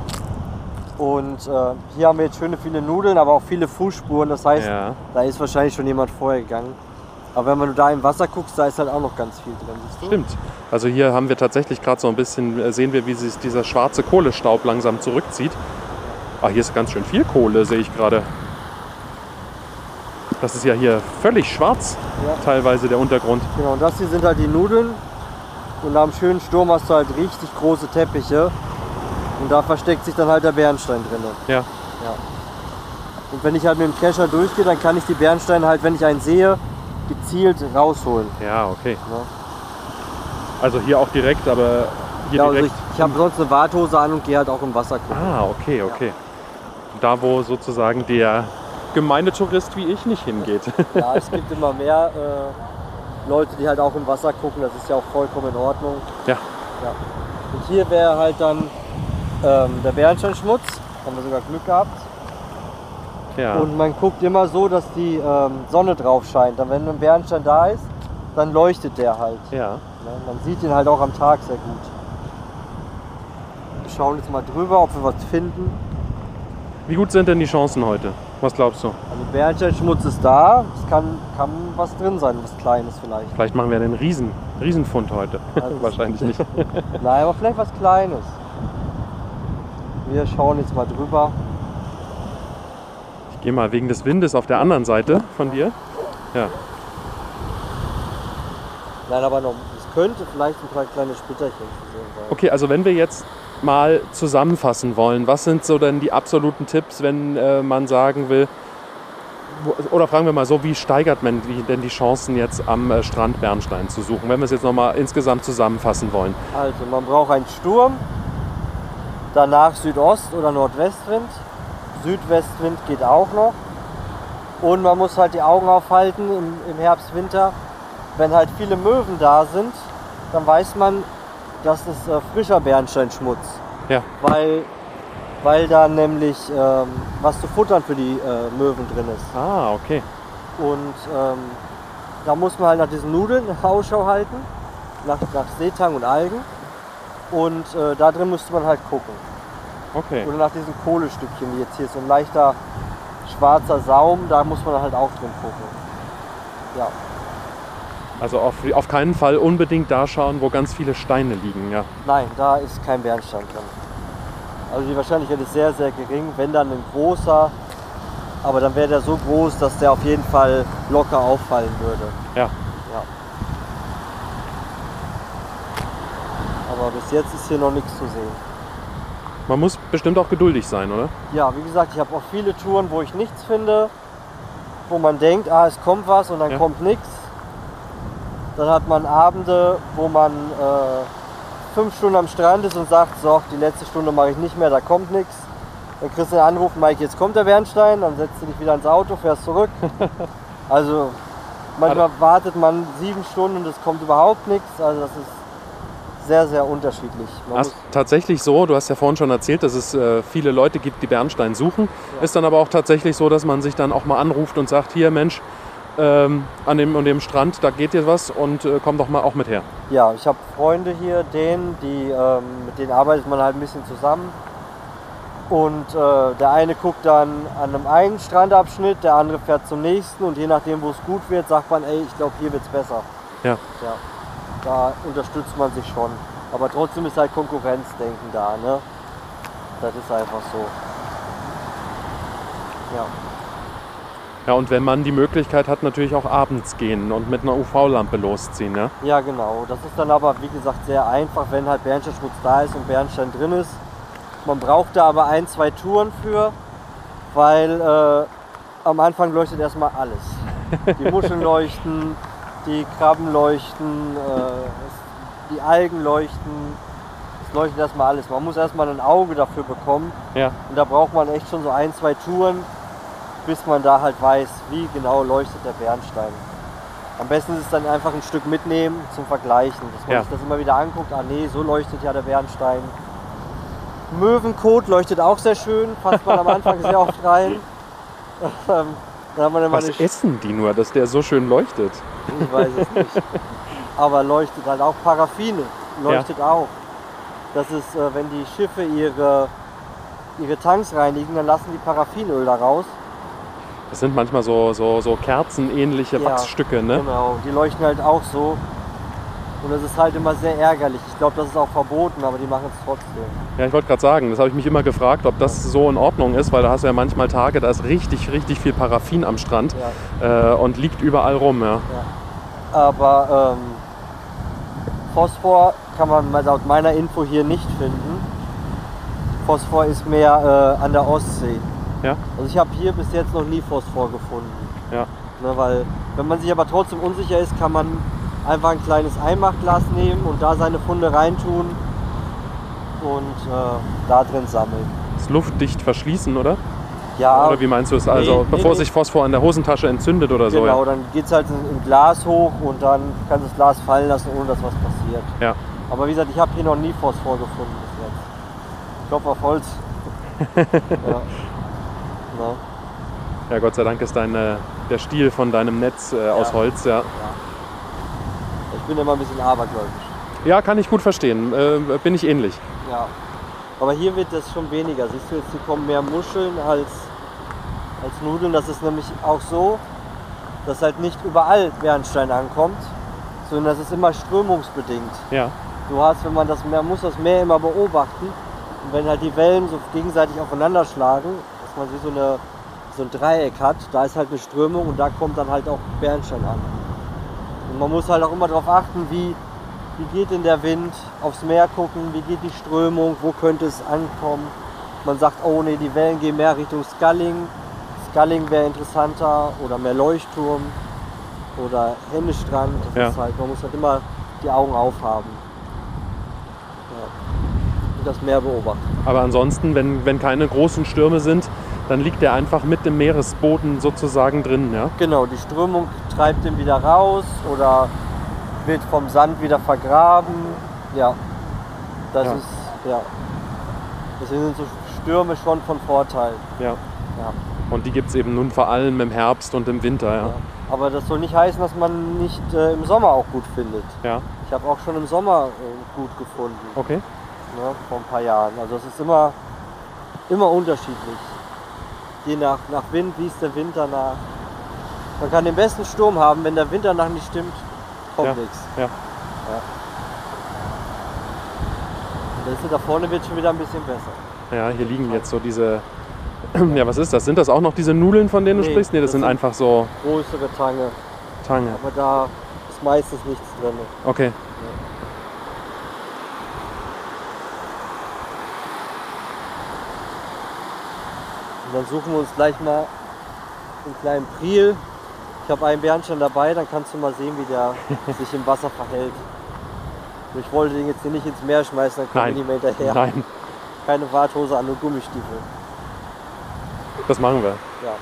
Und äh, hier haben wir jetzt schöne viele Nudeln, aber auch viele Fußspuren. Das heißt, ja. da ist wahrscheinlich schon jemand vorher gegangen. Aber wenn man da im Wasser guckst, da ist halt auch noch ganz viel drin. Stimmt. Also hier haben wir tatsächlich gerade so ein bisschen, äh, sehen wir, wie sich dieser schwarze Kohlestaub langsam zurückzieht. Ah, hier ist ganz schön viel Kohle, sehe ich gerade. Das ist ja hier völlig schwarz, ja. teilweise der Untergrund. Genau, und das hier sind halt die Nudeln. Und nach einem schönen Sturm hast du halt richtig große Teppiche. Und da versteckt sich dann halt der Bernstein drin. Ja. ja. Und wenn ich halt mit dem Kescher durchgehe, dann kann ich die Bernsteine halt, wenn ich einen sehe, gezielt rausholen. Ja, okay. Ja. Also hier auch direkt, aber hier ja, direkt. Also ich, ich habe sonst eine Warthose an und gehe halt auch im Wasser gucken. Ah, okay, okay. Ja da wo sozusagen der Gemeindetourist wie ich nicht hingeht. Ja, es gibt immer mehr äh, Leute, die halt auch im Wasser gucken. Das ist ja auch vollkommen in Ordnung. Ja. ja. Und hier wäre halt dann ähm, der Bernsteinschmutz. Haben wir sogar Glück gehabt. Ja. Und man guckt immer so, dass die ähm, Sonne drauf scheint. Dann, wenn ein Bernstein da ist, dann leuchtet der halt. Ja. ja. Man sieht ihn halt auch am Tag sehr gut. Wir schauen jetzt mal drüber, ob wir was finden. Wie gut sind denn die Chancen heute? Was glaubst du? Also Bernsteinschmutz ist da. Es kann, kann was drin sein, was Kleines vielleicht. Vielleicht machen wir einen Riesen, Riesenfund heute. Also Wahrscheinlich nicht. Nein, aber vielleicht was Kleines. Wir schauen jetzt mal drüber. Gehe mal wegen des Windes auf der anderen Seite von dir. Ja. Nein, aber noch, es könnte vielleicht ein paar kleine Splitterchen zu sehen sein. Okay, also wenn wir jetzt mal zusammenfassen wollen, was sind so denn die absoluten Tipps, wenn äh, man sagen will, oder fragen wir mal so, wie steigert man denn die Chancen jetzt am äh, Strand Bernstein zu suchen, wenn wir es jetzt nochmal insgesamt zusammenfassen wollen? Also man braucht einen Sturm, danach Südost- oder Nordwestwind, Südwestwind geht auch noch und man muss halt die Augen aufhalten im, im Herbst, Winter. Wenn halt viele Möwen da sind, dann weiß man, das ist äh, frischer Bernsteinschmutz. Ja. Weil, weil da nämlich ähm, was zu futtern für die äh, Möwen drin ist. Ah, okay. Und ähm, da muss man halt nach diesen Nudeln Ausschau halten, nach, nach Seetang und Algen. Und äh, da drin müsste man halt gucken. Okay. Oder nach diesen Kohlestückchen, die jetzt hier ist so ein leichter schwarzer Saum, da muss man halt auch drin gucken. Ja, Also auf, auf keinen Fall unbedingt da schauen, wo ganz viele Steine liegen, ja. nein, da ist kein Bernstein drin. Also die Wahrscheinlichkeit ist sehr, sehr gering, wenn dann ein großer, aber dann wäre der so groß, dass der auf jeden Fall locker auffallen würde. Ja. Ja. Aber bis jetzt ist hier noch nichts zu sehen. Man muss bestimmt auch geduldig sein, oder? Ja, wie gesagt, ich habe auch viele Touren, wo ich nichts finde, wo man denkt, ah, es kommt was und dann Ja. kommt nichts. Dann hat man Abende, wo man äh, fünf Stunden am Strand ist und sagt, so, die letzte Stunde mache ich nicht mehr, da kommt nichts. Dann kriegst du einen Anruf, Mike, jetzt kommt der Bernstein, dann setzt du dich wieder ins Auto, fährst zurück. also manchmal wartet man sieben Stunden und es kommt überhaupt nichts. Also das ist sehr, sehr unterschiedlich. Ist tatsächlich so, du hast ja vorhin schon erzählt, dass es äh, viele Leute gibt, die Bernstein suchen. Ja. Ist dann aber auch tatsächlich so, dass man sich dann auch mal anruft und sagt, hier Mensch, ähm, an dem und dem Strand, da geht dir was und äh, komm doch mal auch mit her. Ja, ich habe Freunde hier, denen, die, ähm, mit denen arbeitet man halt ein bisschen zusammen. Und äh, der eine guckt dann an einem einen Strandabschnitt, der andere fährt zum nächsten und je nachdem, wo es gut wird, sagt man, ey, ich glaube, hier wird es besser. Ja. ja. Da unterstützt man sich schon. Aber trotzdem ist halt Konkurrenzdenken da, ne? Das ist einfach so. Ja. Ja, und wenn man die Möglichkeit hat, natürlich auch abends gehen und mit einer UV-Lampe losziehen. Ja? Ja, genau. Das ist dann aber, wie gesagt, sehr einfach, wenn halt Bernsteinschmutz da ist und Bernstein drin ist. Man braucht da aber ein, zwei Touren für, weil äh, am Anfang leuchtet erstmal alles. Die Muscheln leuchten, die Krabben leuchten, äh, die Algen leuchten. Es leuchtet erstmal alles. Man muss erstmal ein Auge dafür bekommen. Ja. Und da braucht man echt schon so ein, zwei Touren, bis man da halt weiß, wie genau leuchtet der Bernstein. Am besten ist es dann einfach ein Stück mitnehmen zum Vergleichen, dass man Ja. sich das immer wieder anguckt. Ah nee, so leuchtet ja der Bernstein. Möwenkot leuchtet auch sehr schön, passt man am Anfang sehr oft rein. Ähm, Was essen die nur, dass der so schön leuchtet? Ich weiß es nicht. Aber leuchtet halt auch Paraffine, leuchtet auch. Das ist, äh, wenn die Schiffe ihre, ihre Tanks reinigen, dann lassen die Paraffinöl da raus. Das sind manchmal so, so, so kerzenähnliche Ja, Wachsstücke, ne? Genau, die leuchten halt auch so. Und das ist halt immer sehr ärgerlich. Ich glaube, das ist auch verboten, aber die machen es trotzdem. Ja, ich wollte gerade sagen, das habe ich mich immer gefragt, ob das so in Ordnung ist, weil da hast du ja manchmal Tage, da ist richtig, richtig viel Paraffin am Strand Ja, äh, und liegt überall rum, ja. ja. Aber ähm, Phosphor kann man mal laut meiner Info hier nicht finden. Phosphor ist mehr äh, an der Ostsee. Ja. Also ich habe hier bis jetzt noch nie Phosphor gefunden. Ja. Ne, weil wenn man sich aber trotzdem unsicher ist, kann man einfach ein kleines Einmachglas nehmen und da seine Funde reintun und äh, da drin sammeln. Das luftdicht verschließen, oder? Ja, Oder wie meinst du es? Also Nee, bevor nee, sich Phosphor an der Hosentasche entzündet oder so, genau, ja. dann geht es halt in- im Glas hoch und dann kannst du das Glas fallen lassen, ohne dass was passiert. Ja. Aber wie gesagt, ich habe hier noch nie Phosphor gefunden bis jetzt. Ich klopfe auf Holz. ja. Ja, Gott sei Dank ist dein, äh, der Stiel von deinem Netz äh, aus Ja. Holz, ja. Bin immer ein bisschen abergläubisch. Ja, kann ich gut verstehen. Äh, bin ich ähnlich. Ja. Aber hier wird das schon weniger. Siehst du, jetzt hier kommen mehr Muscheln als, als Nudeln. Das ist nämlich auch so, dass halt nicht überall Bernstein ankommt, sondern das ist immer strömungsbedingt. Ja. Du hast, wenn man das Meer, muss das Meer immer beobachten. Und wenn halt die Wellen so gegenseitig aufeinander schlagen, dass man wie so, eine, so ein Dreieck hat, da ist halt eine Strömung und da kommt dann halt auch Bernstein an. Und man muss halt auch immer darauf achten, wie, wie geht denn der Wind, aufs Meer gucken, wie geht die Strömung, wo könnte es ankommen. Man sagt, oh nee, die Wellen gehen mehr Richtung Sculling. Sculling wäre interessanter oder mehr Leuchtturm oder Hennestrand. Das Ja. halt, man muss halt immer die Augen aufhaben. Ja. Und das Meer beobachten. Aber ansonsten, wenn, wenn keine großen Stürme sind, dann liegt der einfach mit dem Meeresboden sozusagen drin, ja. Genau, die Strömung treibt ihn wieder raus oder wird vom Sand wieder vergraben. Ja, das Ja. ist, ja. Deswegen sind so Stürme schon von Vorteil. Ja. Ja. Und die gibt es eben nun vor allem im Herbst und im Winter, ja. Ja. Aber das soll nicht heißen, dass man nicht äh, im Sommer auch gut findet. Ja, Ich habe auch schon im Sommer äh, gut gefunden, okay. ne, vor ein paar Jahren. Also es ist immer, immer unterschiedlich. Je nach, nach Wind, wie ist der Wind danach. Man kann den besten Sturm haben, wenn der Wind danach nicht stimmt, kommt Ja. nichts. Ja. Und das da vorne wird schon wieder ein bisschen besser. Ja, hier liegen jetzt so diese. Ja, was ist das? Sind das auch noch diese Nudeln, von denen du Nee, sprichst? Nee, das, das sind sind- einfach so Größere Tange, Tange. aber da ist meistens nichts drin. Okay. Und dann suchen wir uns gleich mal einen kleinen Priel. Ich habe einen Bernstein dabei, dann kannst du mal sehen, wie der sich im Wasser verhält. Und ich wollte den jetzt hier nicht ins Meer schmeißen, dann kommen Nein. die mir hinterher. Nein, Keine Warthose an, nur Gummistiefel. das machen wir. Ja,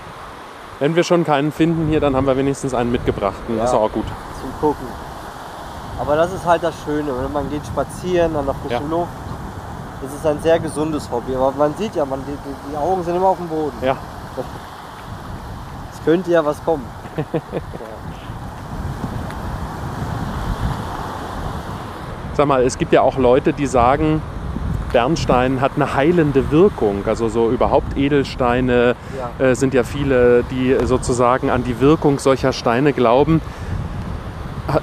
Wenn wir schon keinen finden hier, dann haben wir wenigstens einen mitgebracht. Und Das ist Ja. auch gut. zum Gucken. Aber das ist halt das Schöne, wenn man geht spazieren an der frischen Ja. Luft. Das ist ein sehr gesundes Hobby. Aber man sieht ja, man, die, die die Augen sind immer auf dem Boden. Ja. Es könnte ja was kommen. Sag mal, es gibt ja auch Leute, die sagen, Bernstein hat eine heilende Wirkung. Also so überhaupt Edelsteine Ja. äh, sind ja viele, die sozusagen an die Wirkung solcher Steine glauben.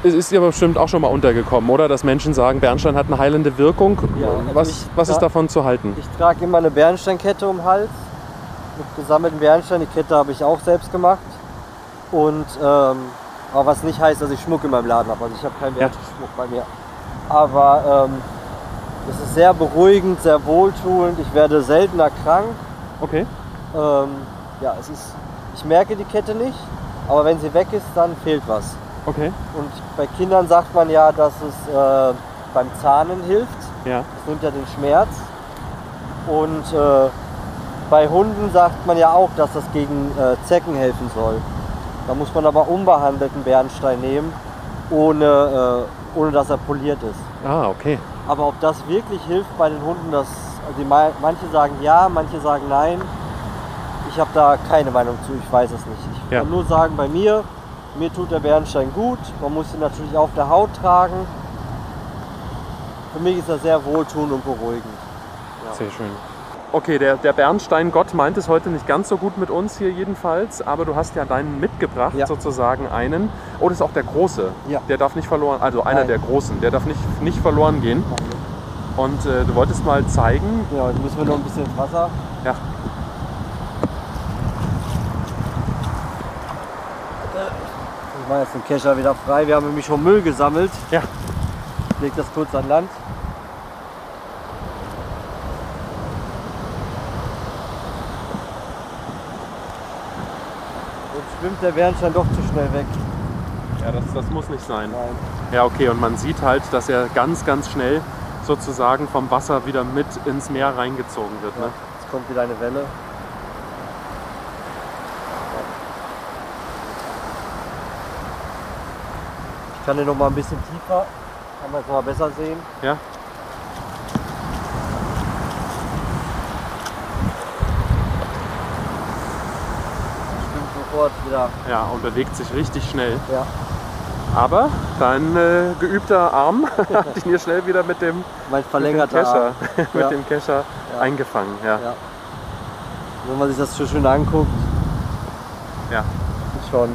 Es ist aber bestimmt auch schon mal untergekommen, oder? Dass Menschen sagen, Bernstein hat eine heilende Wirkung. Ja, also was was ist ja. davon zu halten? Ich trage immer eine Bernsteinkette um den Hals mit gesammelten Bernstein. Die Kette habe ich auch selbst gemacht. Und ähm, aber was nicht heißt, dass ich Schmuck in meinem Laden habe. Also ich habe keinen Ja. Wertschmuck bei mir. Aber ähm, es ist sehr beruhigend, sehr wohltuend. Ich werde seltener krank. Okay. Ähm, ja, es ist, ich merke die Kette nicht, aber wenn sie weg ist, dann fehlt was. Okay. Und bei Kindern sagt man ja, dass es äh, beim Zahnen hilft. Ja. Das nimmt ja den Schmerz. Und äh, bei Hunden sagt man ja auch, dass das gegen äh, Zecken helfen soll. Da muss man aber unbehandelten Bernstein nehmen, ohne, äh, ohne dass er poliert ist. Ah, okay. Aber ob das wirklich hilft bei den Hunden, das, also manche sagen ja, manche sagen nein. Ich habe da keine Meinung zu, ich weiß es nicht. Ich Ja. kann nur sagen, bei mir, mir tut der Bernstein gut. Man muss ihn natürlich auf der Haut tragen. Für mich ist er sehr wohltuend und beruhigend. Ja. Sehr schön. Okay, der, der Bernstein-Gott meint es heute nicht ganz so gut mit uns hier jedenfalls, aber du hast ja deinen mitgebracht, Ja. sozusagen einen. Oh, das ist auch der Große. Ja. Der darf nicht verloren, also einer Nein. der Großen, der darf nicht, nicht verloren gehen. Und äh, du wolltest mal zeigen, Ja, jetzt müssen wir noch ein bisschen ins Wasser. ja, Ich mache jetzt den Kescher wieder frei. Wir haben nämlich schon Müll gesammelt. ja, Ich leg das kurz an Land. Jetzt schwimmt der Bernstein doch zu schnell weg. ja das, das muss nicht sein. Nein. Ja, okay, und man sieht halt, dass er ganz, ganz schnell sozusagen vom Wasser wieder mit ins Meer reingezogen wird. Ja, Ne? jetzt kommt wieder eine Welle. Kann den noch mal ein bisschen tiefer. Kann man es noch mal besser sehen. Ja. Sofort wieder. ja, und bewegt sich richtig schnell. Ja. Aber dein äh, geübter Arm hat ihn hier schnell wieder mit dem, Mein mit dem verlängerter Kescher, mit Ja. dem Kescher Ja. eingefangen. Ja. Ja. Wenn man sich das so schön anguckt, Ja. ist schon.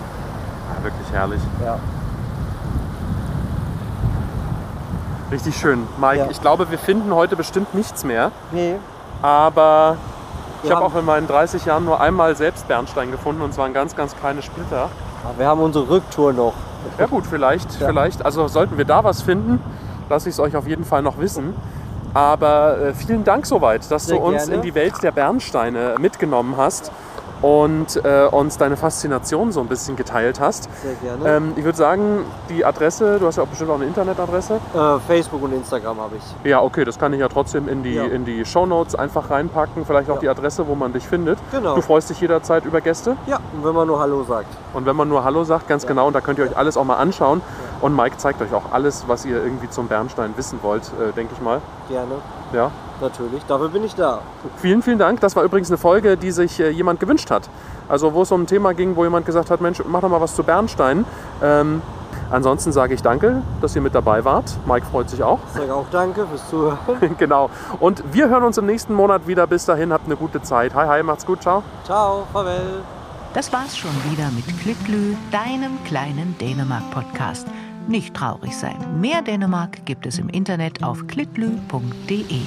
Wirklich herrlich. Ja. Richtig schön. Mike, Ja. ich glaube, wir finden heute bestimmt nichts mehr. Nee, Aber ich habe auch in meinen 30 Jahren nur einmal selbst Bernstein gefunden und zwar ein ganz, ganz kleines Splitter. aber wir haben unsere Rücktour noch. Ja gut, vielleicht, Ja. vielleicht. Also sollten wir da was finden, lasse ich es euch auf jeden Fall noch wissen. Aber äh, vielen Dank soweit, dass Sehr du uns gerne. in die Welt der Bernsteine mitgenommen hast und äh, uns deine Faszination so ein bisschen geteilt hast. Sehr gerne. Ähm, ich würde sagen, die Adresse, du hast ja auch bestimmt auch eine Internetadresse. Äh, Facebook und Instagram habe ich. Ja, okay, das kann ich ja trotzdem in die, Ja. in die Shownotes einfach reinpacken. Vielleicht auch Ja. die Adresse, wo man dich findet. Genau. Du freust dich jederzeit über Gäste. Ja, und wenn man nur Hallo sagt. Und wenn man nur Hallo sagt, ganz Ja. genau, und da könnt ihr euch alles auch mal anschauen. Und Mike zeigt euch auch alles, was ihr irgendwie zum Bernstein wissen wollt, äh, denke ich mal. Gerne. Ja. Natürlich, dafür bin ich da. Vielen, vielen Dank. Das war übrigens eine Folge, die sich äh, jemand gewünscht hat. Also wo es um ein Thema ging, wo jemand gesagt hat, Mensch, mach doch mal was zu Bernstein. Ähm, ansonsten sage ich danke, dass ihr mit dabei wart. Mike freut sich auch. Ich sage auch danke fürs Zuhören. genau. Und wir hören uns im nächsten Monat wieder. Bis dahin, habt eine gute Zeit. Hi, hi, macht's gut. Ciao. Ciao, farewell. Das war's schon wieder mit Klitlü, deinem kleinen Dänemark-Podcast. Nicht traurig sein. Mehr Dänemark gibt es im Internet auf klitlü.de.